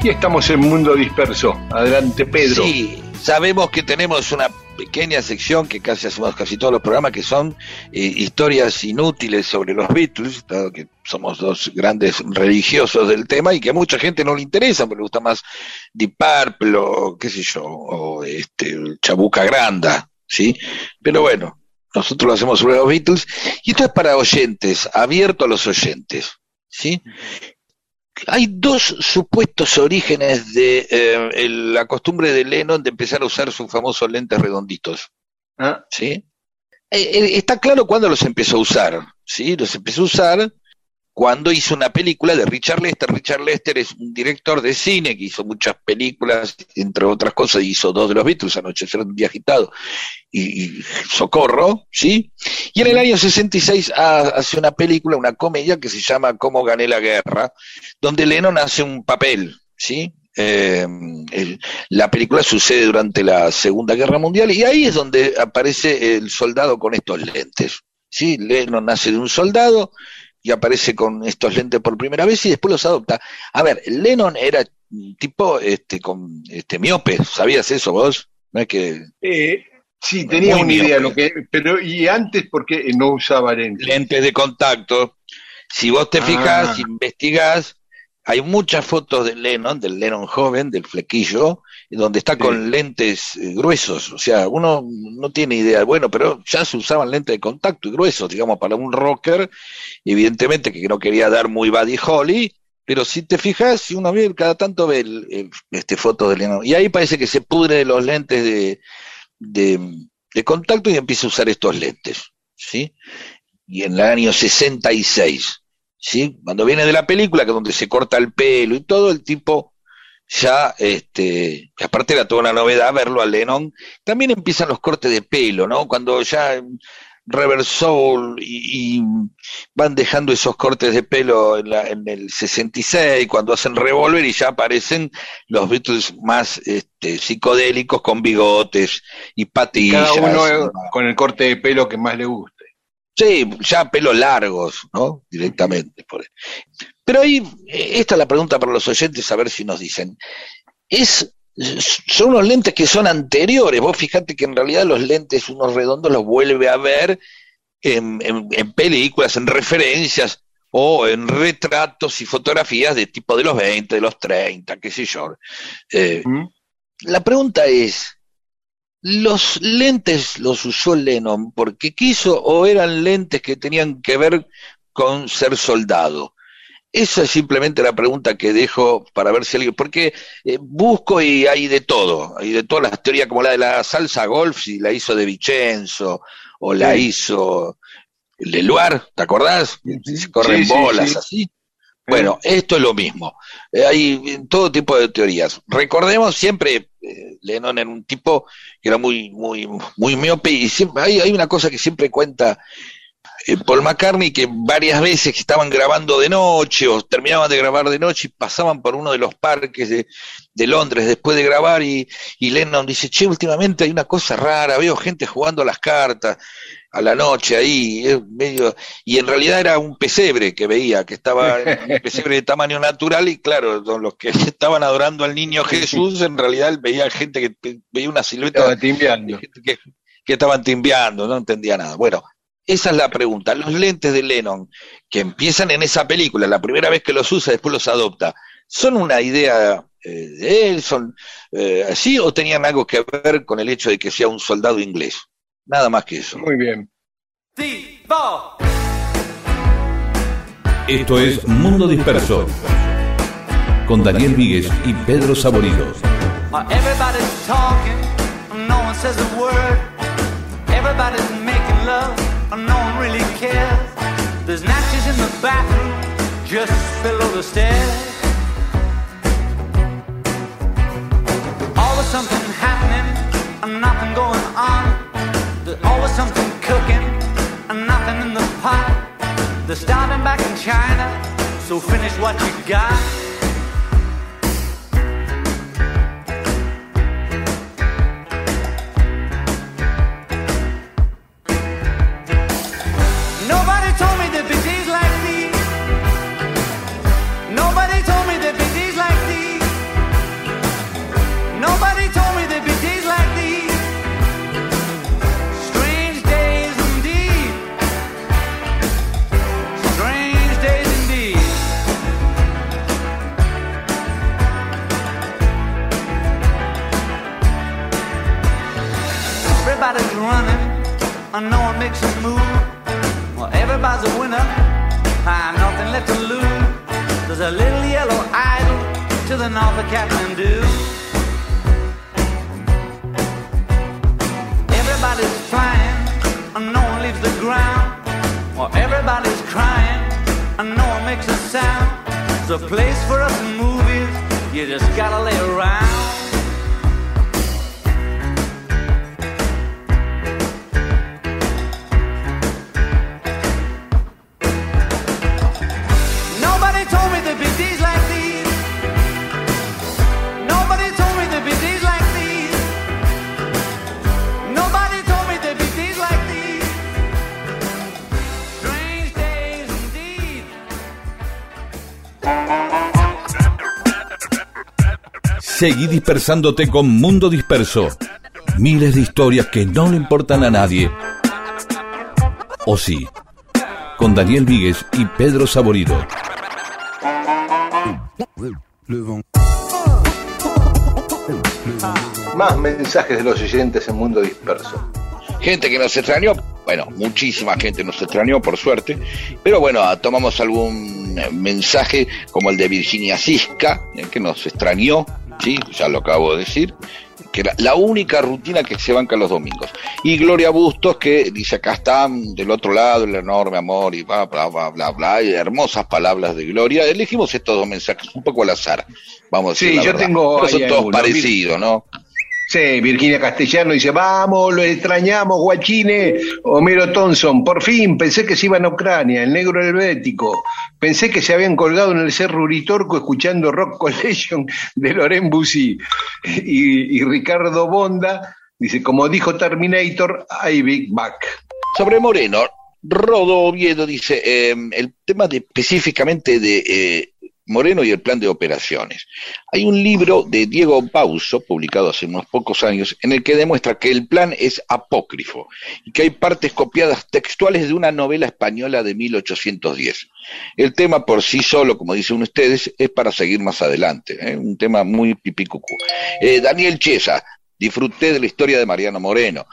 Y estamos en Mundo Disperso. Adelante, Pedro. Sí, sabemos que tenemos una pequeña sección que casi hacemos casi todos los programas que son eh, historias inútiles sobre los Beatles, dado que somos dos grandes religiosos del tema y que a mucha gente no le interesa, porque le gusta más Deep Purple o qué sé yo, o este Chabuca Granda, ¿sí? Pero bueno, nosotros lo hacemos sobre los Beatles y esto es para oyentes, abierto a los oyentes, ¿sí? Hay dos supuestos orígenes de eh, el- la costumbre de Lennon de empezar a usar sus famosos lentes redonditos. Ah, ¿sí? Eh, eh, está claro cuándo los empezó a usar, ¿sí? Los empezó a usar cuando hizo una película de Richard Lester. Richard Lester es un director de cine que hizo muchas películas, entre otras cosas, hizo dos de los Beatles, Anochecer un día agitado y, Socorro, ¿sí? Y en el año 66 ha- hace una película, una comedia que se llama Cómo gané la guerra, donde Lennon hace un papel, ¿sí? Eh, la película sucede durante la Segunda Guerra Mundial y ahí es donde aparece el soldado con estos lentes. ¿sí? Lennon nace de un soldado y aparece con estos lentes por primera vez y después los adopta. A ver, Lennon era un tipo este, con este, miope, ¿sabías eso vos? No es que eh, sí, tenía una idea, miope. lo que, pero ¿y antes por qué no usaba lentes? lentes de contacto. Si vos te Ah. fijas, investigás, hay muchas fotos de Lennon, del Lennon joven, del flequillo, donde está Sí. con lentes eh, gruesos. O sea, uno no tiene idea. Bueno, pero ya se usaban lentes de contacto y gruesos, digamos, para un rocker, evidentemente que no quería dar muy Buddy Holly. Pero si te fijas, si uno ve, cada tanto ve el, el- este foto de Lennon. Y ahí parece que se pudre los lentes de, de, de contacto y empieza a usar estos lentes. ¿Sí? y en el año 66, ¿sí? Cuando viene de la película, que es donde se corta el pelo y todo, el tipo ya, este, que aparte era toda una novedad verlo a Lennon, también empiezan los cortes de pelo, ¿no? Cuando ya Reverse Soul y, y van dejando esos cortes de pelo en, la- en el 66, cuando hacen Revolver y ya aparecen los Beatles más este, psicodélicos con bigotes y patillas. Cada uno con el corte de pelo que más le guste. Sí, ya pelos largos, ¿no? Directamente. Por. Pero ahí, eh, esta es la pregunta para los oyentes, a ver si nos dicen. Es, son unos lentes que son anteriores. Vos fijate que en realidad los lentes, unos redondos, los vuelve a ver en, en- en películas, en referencias o en retratos y fotografías de tipo de los 20, de los 30, qué sé yo. Eh, ¿Mm? la pregunta es, ¿los lentes los usó Lennon porque quiso o eran lentes que tenían que ver con ser soldado? Esa es simplemente la pregunta que dejo para ver si alguien, porque eh, busco y hay de todo, hay de todas las teorías como la de la salsa golf, si la hizo de Vicenzo o la Sí. hizo Leluar, ¿te acordás? Se corren Sí, bolas sí. así. Bueno, esto es lo mismo. Eh, hay todo tipo de teorías. Recordemos siempre, eh, Lennon era un tipo que era muy, muy, muy miope y siempre hay, hay una cosa que siempre cuenta Paul McCartney que varias veces estaban grabando de noche o terminaban de grabar de noche y pasaban por uno de los parques de, de Londres después de grabar y, y Lennon dice, che, últimamente hay una cosa rara, veo gente jugando a las cartas a la noche ahí, es medio, y en realidad era un pesebre que veía, que estaba un pesebre de tamaño natural, y claro, los que estaban adorando al niño Jesús, en realidad veía gente que veía una silueta Estaba que, que estaban timbeando, no entendía nada. Bueno, esa es la pregunta. Los lentes de Lennon, que empiezan en esa película, la primera vez que los usa, después los adopta, ¿son una idea eh, de él? ¿Son eh, así o tenían algo que ver con el hecho de que sea un soldado inglés? Nada más que eso. Muy bien. Esto es Mundo Disperso con Daniel Víguez y Pedro Saborido. Everybody's talking, no one says a word. Everybody's making love, no one really cares. There's matches in the bathroom, just below the stairs. Always something happening, and nothing going on. There's always something cooking, and nothing in the pot. They're starting back in China, so finish what you got. And no one makes a move. Well, everybody's a winner, and nothing left to lose. There's a little yellow idol to the north of Kathmandu. Everybody's flying, and no one leaves the ground. Well, everybody's crying, and no one makes a sound. There's a place for us in movies, you just gotta lay around. Seguí dispersándote con Mundo Disperso. Miles de historias que no le importan a nadie. O sí, con Daniel Víguez y Pedro Saborido. Más mensajes de los oyentes en Mundo Disperso. Gente que nos extrañó, bueno, muchísima gente nos extrañó, por suerte, pero bueno, ah, tomamos algún mensaje como el de Virginia Cisca, eh, que nos extrañó, sí, ya lo acabo de decir, que era la única rutina que se banca los domingos. Y Gloria Bustos, que dice, acá están del otro lado, el enorme amor, y bla, bla, bla, bla, bla, y hermosas palabras de Gloria. Elegimos estos dos mensajes un poco al azar, vamos a decir. Sí, la yo verdad. tengo Pero son todos parecidos, ¿no? Sí, Virginia Castellano dice, vamos, lo extrañamos, guachine. Homero Thompson, por fin, pensé que se iban a Ucrania, el negro helvético. Pensé que se habían colgado en el Cerro Uritorco escuchando Rock Collection de Loren Bussi. Y, Ricardo Bonda dice, como dijo Terminator, I big back. Sobre Moreno, Rodo Oviedo dice, eh, el tema de, específicamente de eh, Moreno y el plan de operaciones. Hay un libro de Diego Bauso, publicado hace unos pocos años, en el que demuestra que el plan es apócrifo y que hay partes copiadas textuales de una novela española de 1810. El tema por sí solo, como dicen ustedes, es para seguir más adelante, ¿eh? un tema muy pipicucú. Eh, Daniel Chesa, disfruté de la historia de Mariano Moreno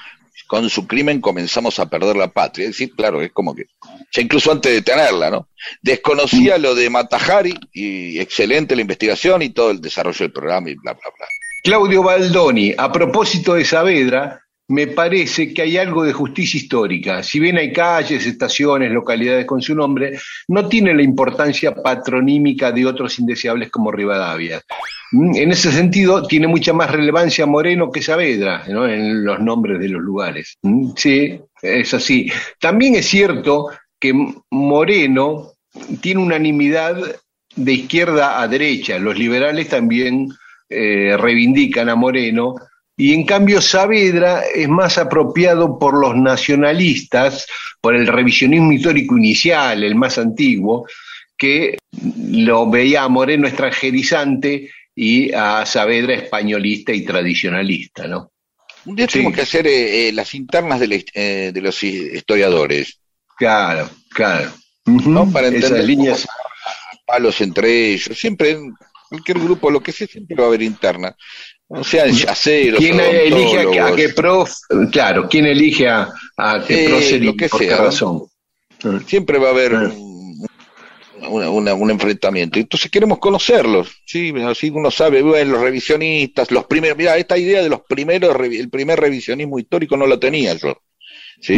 con su crimen comenzamos a perder la patria. Es decir, claro, es como que, ya incluso antes de tenerla, ¿no? Desconocía lo de Matajari y excelente la investigación y todo el desarrollo del programa y bla, bla, bla. Claudio Baldoni, a propósito de Saavedra, me parece que hay algo de justicia histórica. Si bien hay calles, estaciones, localidades con su nombre, no tiene la importancia patronímica de otros indeseables como Rivadavia. Mm, En ese sentido, tiene mucha más relevancia Moreno que Saavedra ¿no? en los nombres de los lugares. Mm, Sí, es así. También es cierto que Moreno tiene unanimidad de izquierda a derecha. Los liberales también eh, reivindican a Moreno. Y en cambio Saavedra es más apropiado por los nacionalistas, por el revisionismo histórico inicial, el más antiguo, que lo veía a Moreno extranjerizante y a Saavedra españolista y tradicionalista, ¿no? Un día Sí. tenemos que hacer eh, eh, las internas de, la eh, de los hi- historiadores, Claro, claro. Para entender Esas líneas. palos entre ellos. Siempre, en cualquier grupo, lo que sea, siempre va a haber internas. No sean yaceros, ¿Quién elige a, a qué prof? Claro, ¿quién elige a, a qué Eh, y lo que por sea, razón? Siempre va a haber Ah. un, una- una- un enfrentamiento. Entonces queremos conocerlos, ¿sí? Así uno sabe, bueno, los revisionistas, los primeros, mira, esta idea de los primeros, el primer revisionismo histórico no lo tenía yo, ¿sí?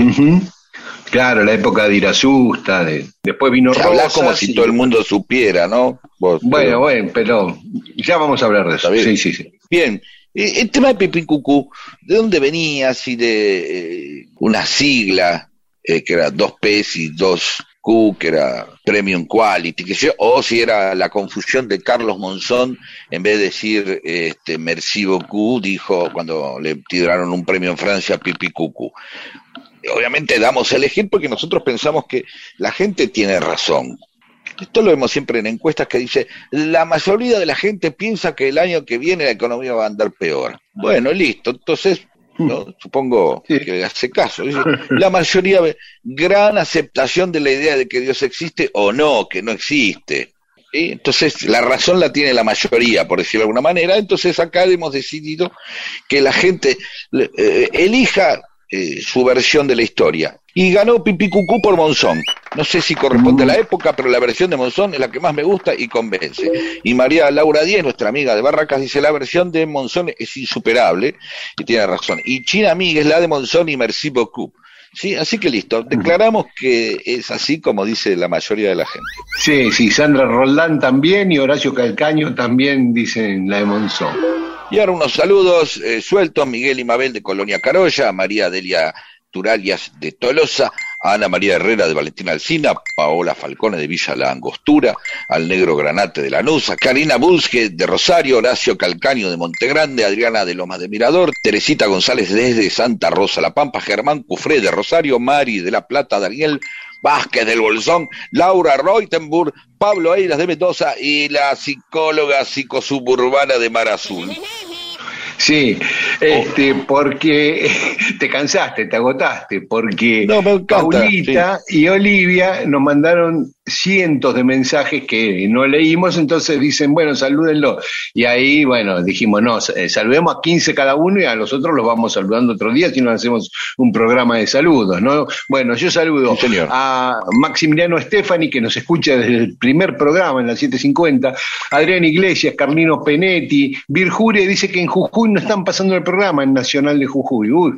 Claro, la época de Irasusta, de, después vino Rosas como si y- todo el mundo supiera, ¿no? Vos, Bueno, pero- bueno, pero ya vamos a hablar de eso. Sí, sí, sí. Bien, eh, el tema de Pipín Cucú, ¿de dónde venía? Si de eh, una sigla, eh, que era 2P y 2Q, que era Premium Quality, o si era la confusión de Carlos Monzón, en vez de decir este, Merci beaucoup, dijo cuando le tiraron un premio en Francia a Pipi Cucú. Obviamente damos a elegir porque nosotros pensamos que la gente tiene razón. Esto lo vemos siempre en encuestas que dice, la mayoría de la gente piensa que el año que viene la economía va a andar peor. Bueno, listo, entonces, ¿no? supongo Sí. que hace caso. Dice, La mayoría gran aceptación de la idea de que Dios existe o no, que no existe. ¿sí? Entonces, la razón la tiene la mayoría, por decirlo de alguna manera. Entonces, acá hemos decidido que la gente eh, elija eh, su versión de la historia. Y ganó Pipicucú por Monzón. No sé si corresponde a la época, pero la versión de Monzón es la que más me gusta y convence. Y María Laura Díez, nuestra amiga de Barracas, dice la versión de Monzón es insuperable, y tiene razón. Y China Miguel, la de Monzón y Merci beaucoup. Sí, así que listo, declaramos que es así como dice la mayoría de la gente. Sí, sí, Sandra Roldán también y Horacio Calcaño también dicen la de Monzón. Y ahora unos saludos eh, sueltos, Miguel y Mabel de Colonia Carolla, María Delia Turalias de Tolosa, a Ana María Herrera de Valentina Alcina, Paola Falcone de Villa La Angostura, al Negro Granate de Lanusa, Karina Busque de Rosario, Horacio Calcaño de Montegrande, Adriana de Lomas de Mirador, Teresita González desde Santa Rosa La Pampa, Germán Cufré de Rosario, Mari de La Plata, Daniel Vázquez del Bolsón, Laura Reutenburg, Pablo Eiras de Mendoza y la psicóloga psicosuburbana de Mar Azul. Sí, este, porque te cansaste, te agotaste, porque No, Paulita y Olivia nos mandaron cientos de mensajes que no leímos, entonces dicen, bueno, salúdenlo. Y ahí, bueno, dijimos, no, eh, saludemos a 15 cada uno y a los otros los vamos saludando otro día si no hacemos un programa de saludos, ¿no? Bueno, yo saludo Sí, señor. a Maximiliano Stefani, que nos escucha desde el primer programa en la 750, Adrián Iglesias, Carlino Penetti, Virjuria dice que en Jujuy no están pasando el programa en Nacional de Jujuy. Uy.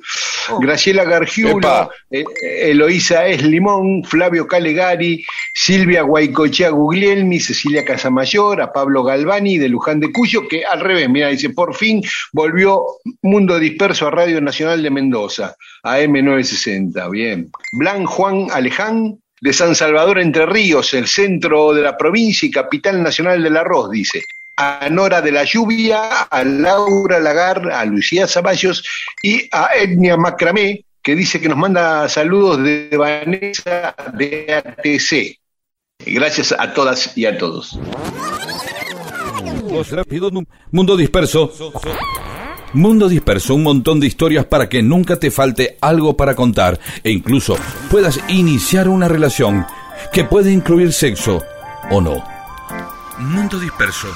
Graciela Gargiulo, eh, Eloísa Es Limón, Flavio Calegari, Silvia Guaycochea Guglielmi, Cecilia Casamayor, a Pablo Galvani de Luján de Cuyo, que al revés, mira, dice, por fin volvió Mundo Disperso a Radio Nacional de Mendoza, a M960, bien. Blan Juan Aleján, de San Salvador Entre Ríos, el centro de la provincia y capital nacional del arroz, dice. A Nora de la Lluvia, a Laura Lagar, a Lucía Zaballos y a Etnia Macramé, que dice que nos manda saludos de Vanessa de ATC. Gracias a todas y a todos. Rápido, Mundo disperso. Mundo disperso, un montón de historias para que nunca te falte algo para contar e incluso puedas iniciar una relación que puede incluir sexo o no. Mundo disperso.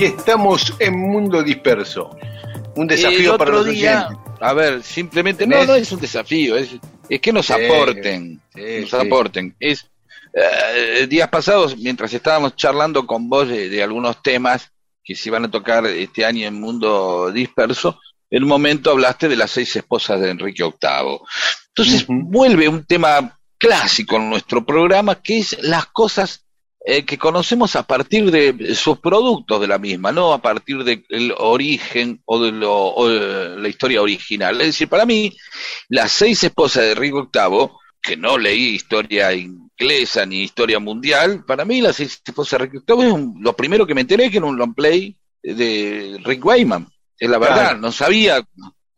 Y estamos en Mundo Disperso. Un desafío para los día, oyentes. a ver, simplemente, no, ¿Tenés? no es un desafío, es, es que nos Sí, aporten, sí, nos sí. aporten. Es Eh, días pasados, mientras estábamos charlando con vos de, de algunos temas que se iban a tocar este año en Mundo Disperso, en un momento hablaste de las seis esposas de Enrique VIII. Entonces vuelve un tema clásico en nuestro programa, que es las cosas eh, que conocemos a partir de sus productos de la misma, no a partir del origen o de, lo, o de la historia original. Es decir, para mí, las seis esposas de Enrique VIII, que no leí historia inglesa ni historia mundial, para mí las seis esposas de Enrique VIII es un- lo primero que me enteré que era un long play de Rick Wayman. Es la verdad, Claro. no sabía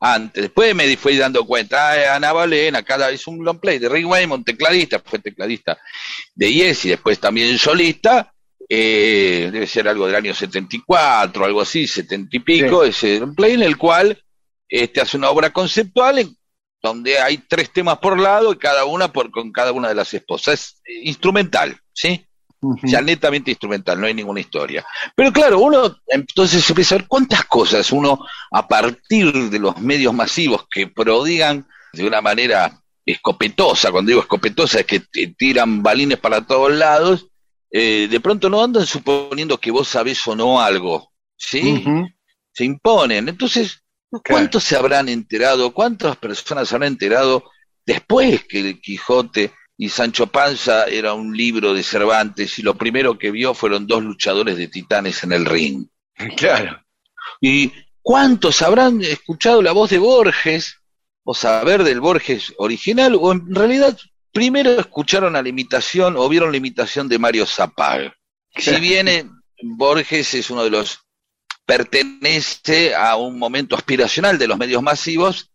antes. Después me fui dando cuenta, ah, Ana Valena, cada es un long play de Rick Wayman, tecladista, fue tecladista de Yes y después también solista. eh, debe ser algo del año 74, algo así, 70 y pico, ese long play en el cual este hace una obra conceptual en donde hay tres temas por lado y cada una por, con cada una de las esposas. Es eh, instrumental, ¿sí? O sea, netamente instrumental, no hay ninguna historia. Pero claro, uno entonces empieza a ver cuántas cosas uno, a partir de los medios masivos que prodigan de una manera escopetosa, cuando digo escopetosa es que te tiran balines para todos lados, eh, de pronto no andan suponiendo que vos sabés o no algo, ¿sí? Se imponen. Entonces, ¿cuántos se habrán enterado? ¿Cuántas personas se habrán enterado después que el Quijote y Sancho Panza era un libro de Cervantes y lo primero que vio fueron dos luchadores de titanes en el ring? Claro. ¿Y cuántos habrán escuchado la voz de Borges o saber del Borges original o en realidad primero escucharon a la imitación o vieron la imitación de Mario Zapag? Si bien eh, Borges es uno de los pertenece a un momento aspiracional de los medios masivos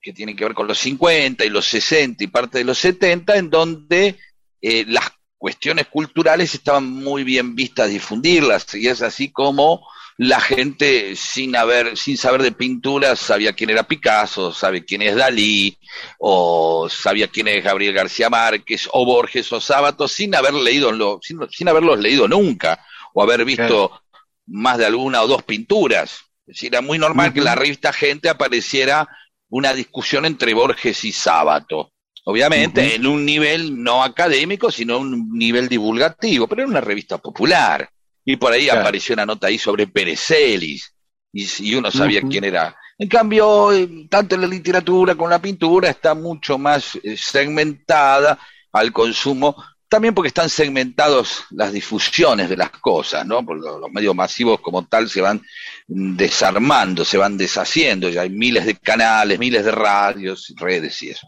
que tiene que ver con los 50 y los 60 y parte de los 70, en donde eh, las cuestiones culturales estaban muy bien vistas difundirlas, y es así como la gente sin haber, sin saber de pintura sabía quién era Picasso, sabe quién es Dalí, o sabía quién es Gabriel García Márquez, o Borges o Sábato, sin haber leído lo, sin, sin haberlos leído nunca, o haber visto Claro. más de alguna o dos pinturas. Es decir, era muy normal que la revista Gente apareciera una discusión entre Borges y Sábato. Obviamente en un nivel no académico, sino un nivel divulgativo, pero era una revista popular. Y por ahí Claro. apareció una nota ahí sobre Perezelis, y, y uno sabía quién era. En cambio, eh, tanto en la literatura como en la pintura está mucho más eh, segmentada al consumo, también porque están segmentados las difusiones de las cosas, ¿no? Porque los medios masivos como tal se van desarmando, se van deshaciendo, ya hay miles de canales, miles de radios, redes y eso.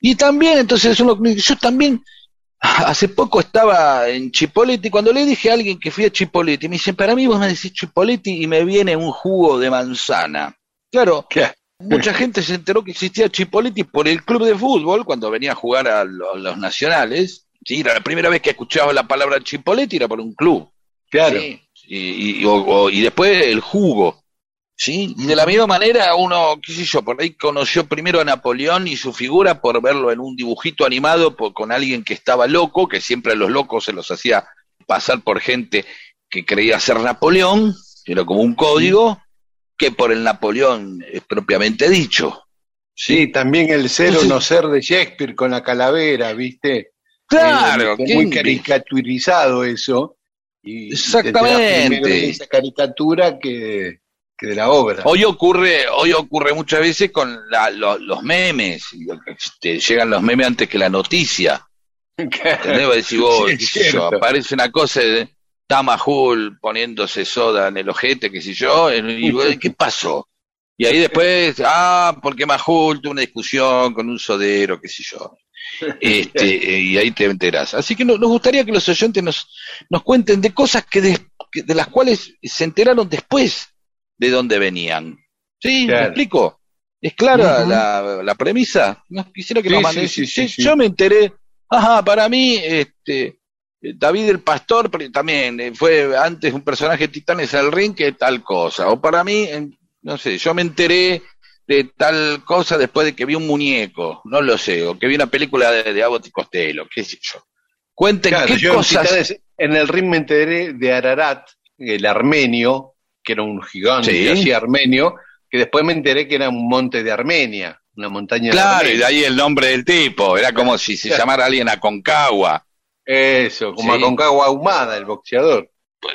Y también, entonces, yo también hace poco estaba en Chipoleti, cuando le dije a alguien que fui a Chipoleti, me dice, para mí vos me decís Chipoleti y me viene un jugo de manzana. Claro, Claro. mucha gente se enteró que existía Chipoleti por el club de fútbol cuando venía a jugar a lo- a los, nacionales. Sí, era la primera vez que escuchaba la palabra Chipoleti era por un club. Claro. Sí, y, y- o- o- y después el jugo. ¿sí? Y de la misma manera uno, qué sé yo, por ahí conoció primero a Napoleón y su figura por verlo en un dibujito animado por- con alguien que estaba loco, que siempre a los locos se los hacía pasar por gente que creía ser Napoleón, era como un código, que por el Napoleón es propiamente dicho. Sí, también el ser o no ser de Shakespeare con la calavera, ¿viste? Claro, Eh, ¿quién- muy caricaturizado eso. Y Exactamente. te de esa caricatura que, que de la obra. Hoy ocurre, hoy ocurre muchas veces con la- lo- los memes, y, este, llegan los memes antes que la noticia. ¿Entendés? Vos vos, Sí, yo, aparece una cosa de Tamahul poniéndose soda en el ojete, qué sé yo, y vos, ¿qué pasó? Y ahí después, ah, porque Mahul tuvo una discusión con un sodero, qué sé yo. Este, y ahí te enterás. Así que no- nos gustaría que los oyentes nos, nos cuenten de cosas que de, que- de las cuales se enteraron después de dónde venían. ¿Sí? ¿Me explico? ¿Es clara la, la premisa? Quisiera que Sí, nos sí, manden. sí, sí, Sí, sí. Yo me enteré, ajá, para mí, este, David el Pastor también eh, fue antes un personaje de Titanes al Ring que tal cosa. O para mí, no sé, yo me enteré de tal cosa después de que vi un muñeco, no lo sé, o que vi una película de, de Abbott y Costello, qué sé yo. Cuenten Claro, qué yo cosas. En el ring me enteré de Ararat, el armenio, que era un gigante Sí. así armenio, que después me enteré que era un monte de Armenia, una montaña de Claro, y de ahí el nombre del tipo, era como si se Claro. llamara alguien Aconcagua. Eso, como Sí. Aconcagua Ahumada, el boxeador.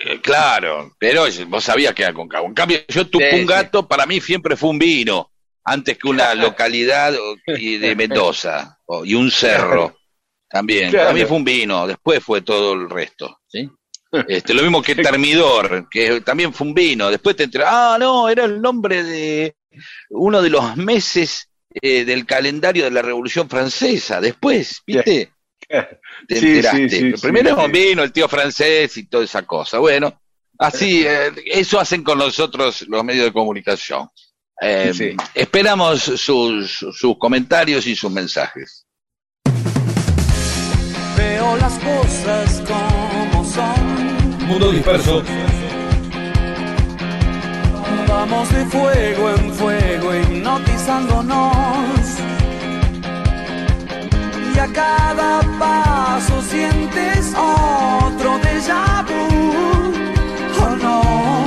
Eh, Claro, pero vos sabías que era con En cambio, yo Tupungato para mí siempre fue un vino, antes que una localidad de Mendoza y un cerro también. Claro. Mí fue un vino, después fue todo el resto. ¿sí? Este, lo mismo que Termidor, que también fue un vino. Después te enterás, ah, no, era el nombre de uno de los meses eh, del calendario de la Revolución Francesa. Después, ¿viste? te Sí, enteraste. sí, sí, Primero vino el tío francés y toda esa cosa. Bueno, así, eh, eso hacen con nosotros los medios de comunicación. Eh, Sí. Esperamos sus, sus comentarios y sus mensajes. Veo las cosas como son. Mundo disperso. Vamos de fuego en fuego hipnotizándonos. Y a cada paso sientes otro déjà vu. Oh no.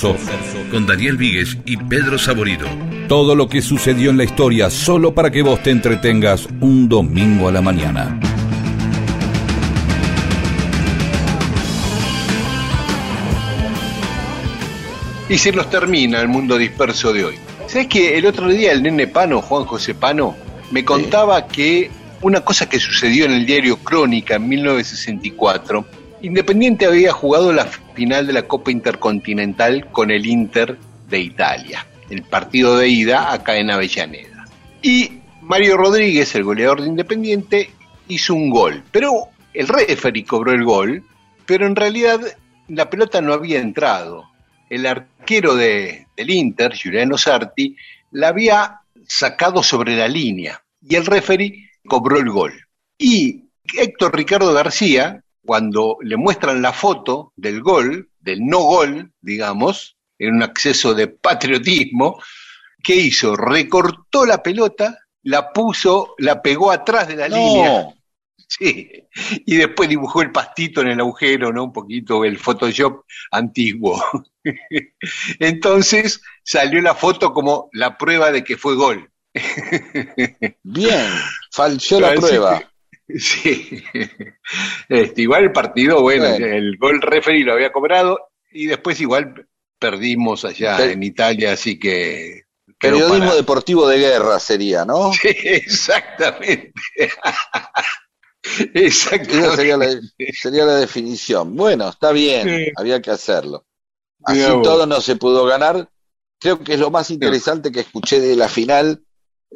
Con Daniel Víguez y Pedro Saborido. Todo lo que sucedió en la historia solo para que vos te entretengas un domingo a la mañana. Y se nos termina el mundo disperso de hoy. ¿Sabes que el otro día el nene Pano, Juan José Pano, me contaba que una cosa que sucedió en el diario Crónica en 1964, Independiente había jugado la final de la Copa Intercontinental con el Inter de Italia, el partido de ida acá en Avellaneda. Y Mario Rodríguez, el goleador de Independiente, hizo un gol, pero el referee cobró el gol, pero en realidad la pelota no había entrado. El arquero de, del Inter, Giuliano Sarti, la había sacado sobre la línea y el referee cobró el gol. Y Héctor Ricardo García, cuando le muestran la foto del gol, del no gol, digamos, en un acceso de patriotismo, ¿qué hizo? Recortó la pelota, la puso, la pegó atrás de la línea. No, Sí, y después dibujó el pastito en el agujero, ¿no? Un poquito el Photoshop antiguo. Entonces salió la foto como la prueba de que fue gol. bien, falció la prueba. Sí. Este, igual el partido, bueno, Bueno. el gol referee lo había cobrado y después igual perdimos allá Pe- en Italia, así que... Periodismo para- deportivo de guerra sería, ¿no? Sí, exactamente. Esa exactamente. sería la, sería la definición. Bueno, está bien, Sí. había que hacerlo. Así todo no se pudo ganar. Creo que es lo más interesante que escuché de la final,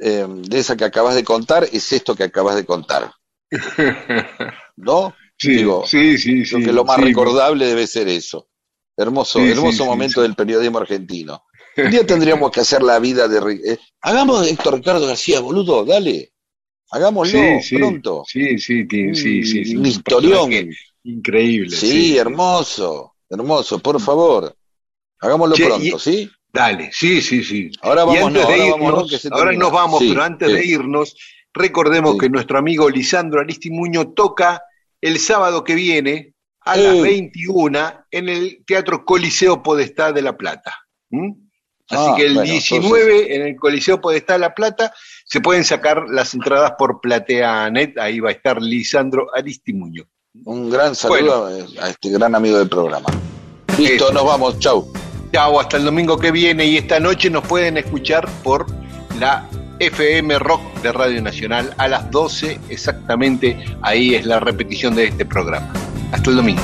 eh, de esa que acabas de contar, es esto que acabas de contar. ¿No? Sí, Digo, sí, sí, Creo sí, que lo más sí. recordable debe ser eso. Hermoso, Sí, hermoso sí, momento del periodismo argentino. Un día tendríamos que hacer la vida de... Eh, hagamos Héctor Ricardo García, boludo, dale. Hagámoslo pronto. Sí, sí, sí, sí, Un historión. Increíble. Sí, hermoso, Hermoso, por favor. Hagámoslo Che, pronto, y- ¿sí? Dale, sí, sí, sí. Ahora vamos, ahora irnos, ahora nos vamos, pero antes de irnos, recordemos Sí. que nuestro amigo Lisandro Aristimuño toca el sábado que viene a las Eh. 21 en el Teatro Coliseo Podestá de La Plata. ¿Mm? Así Ah, que el bueno, 19 en el Coliseo Podestá de La Plata se pueden sacar las entradas por Plateanet, ahí va a estar Lisandro Aristimuño. Un gran saludo a- a este gran amigo del programa. Listo, Eso. nos vamos, chau. Chao, hasta el domingo que viene y esta noche nos pueden escuchar por la FM Rock de Radio Nacional a las 12 exactamente. Ahí es la repetición de este programa. Hasta el domingo.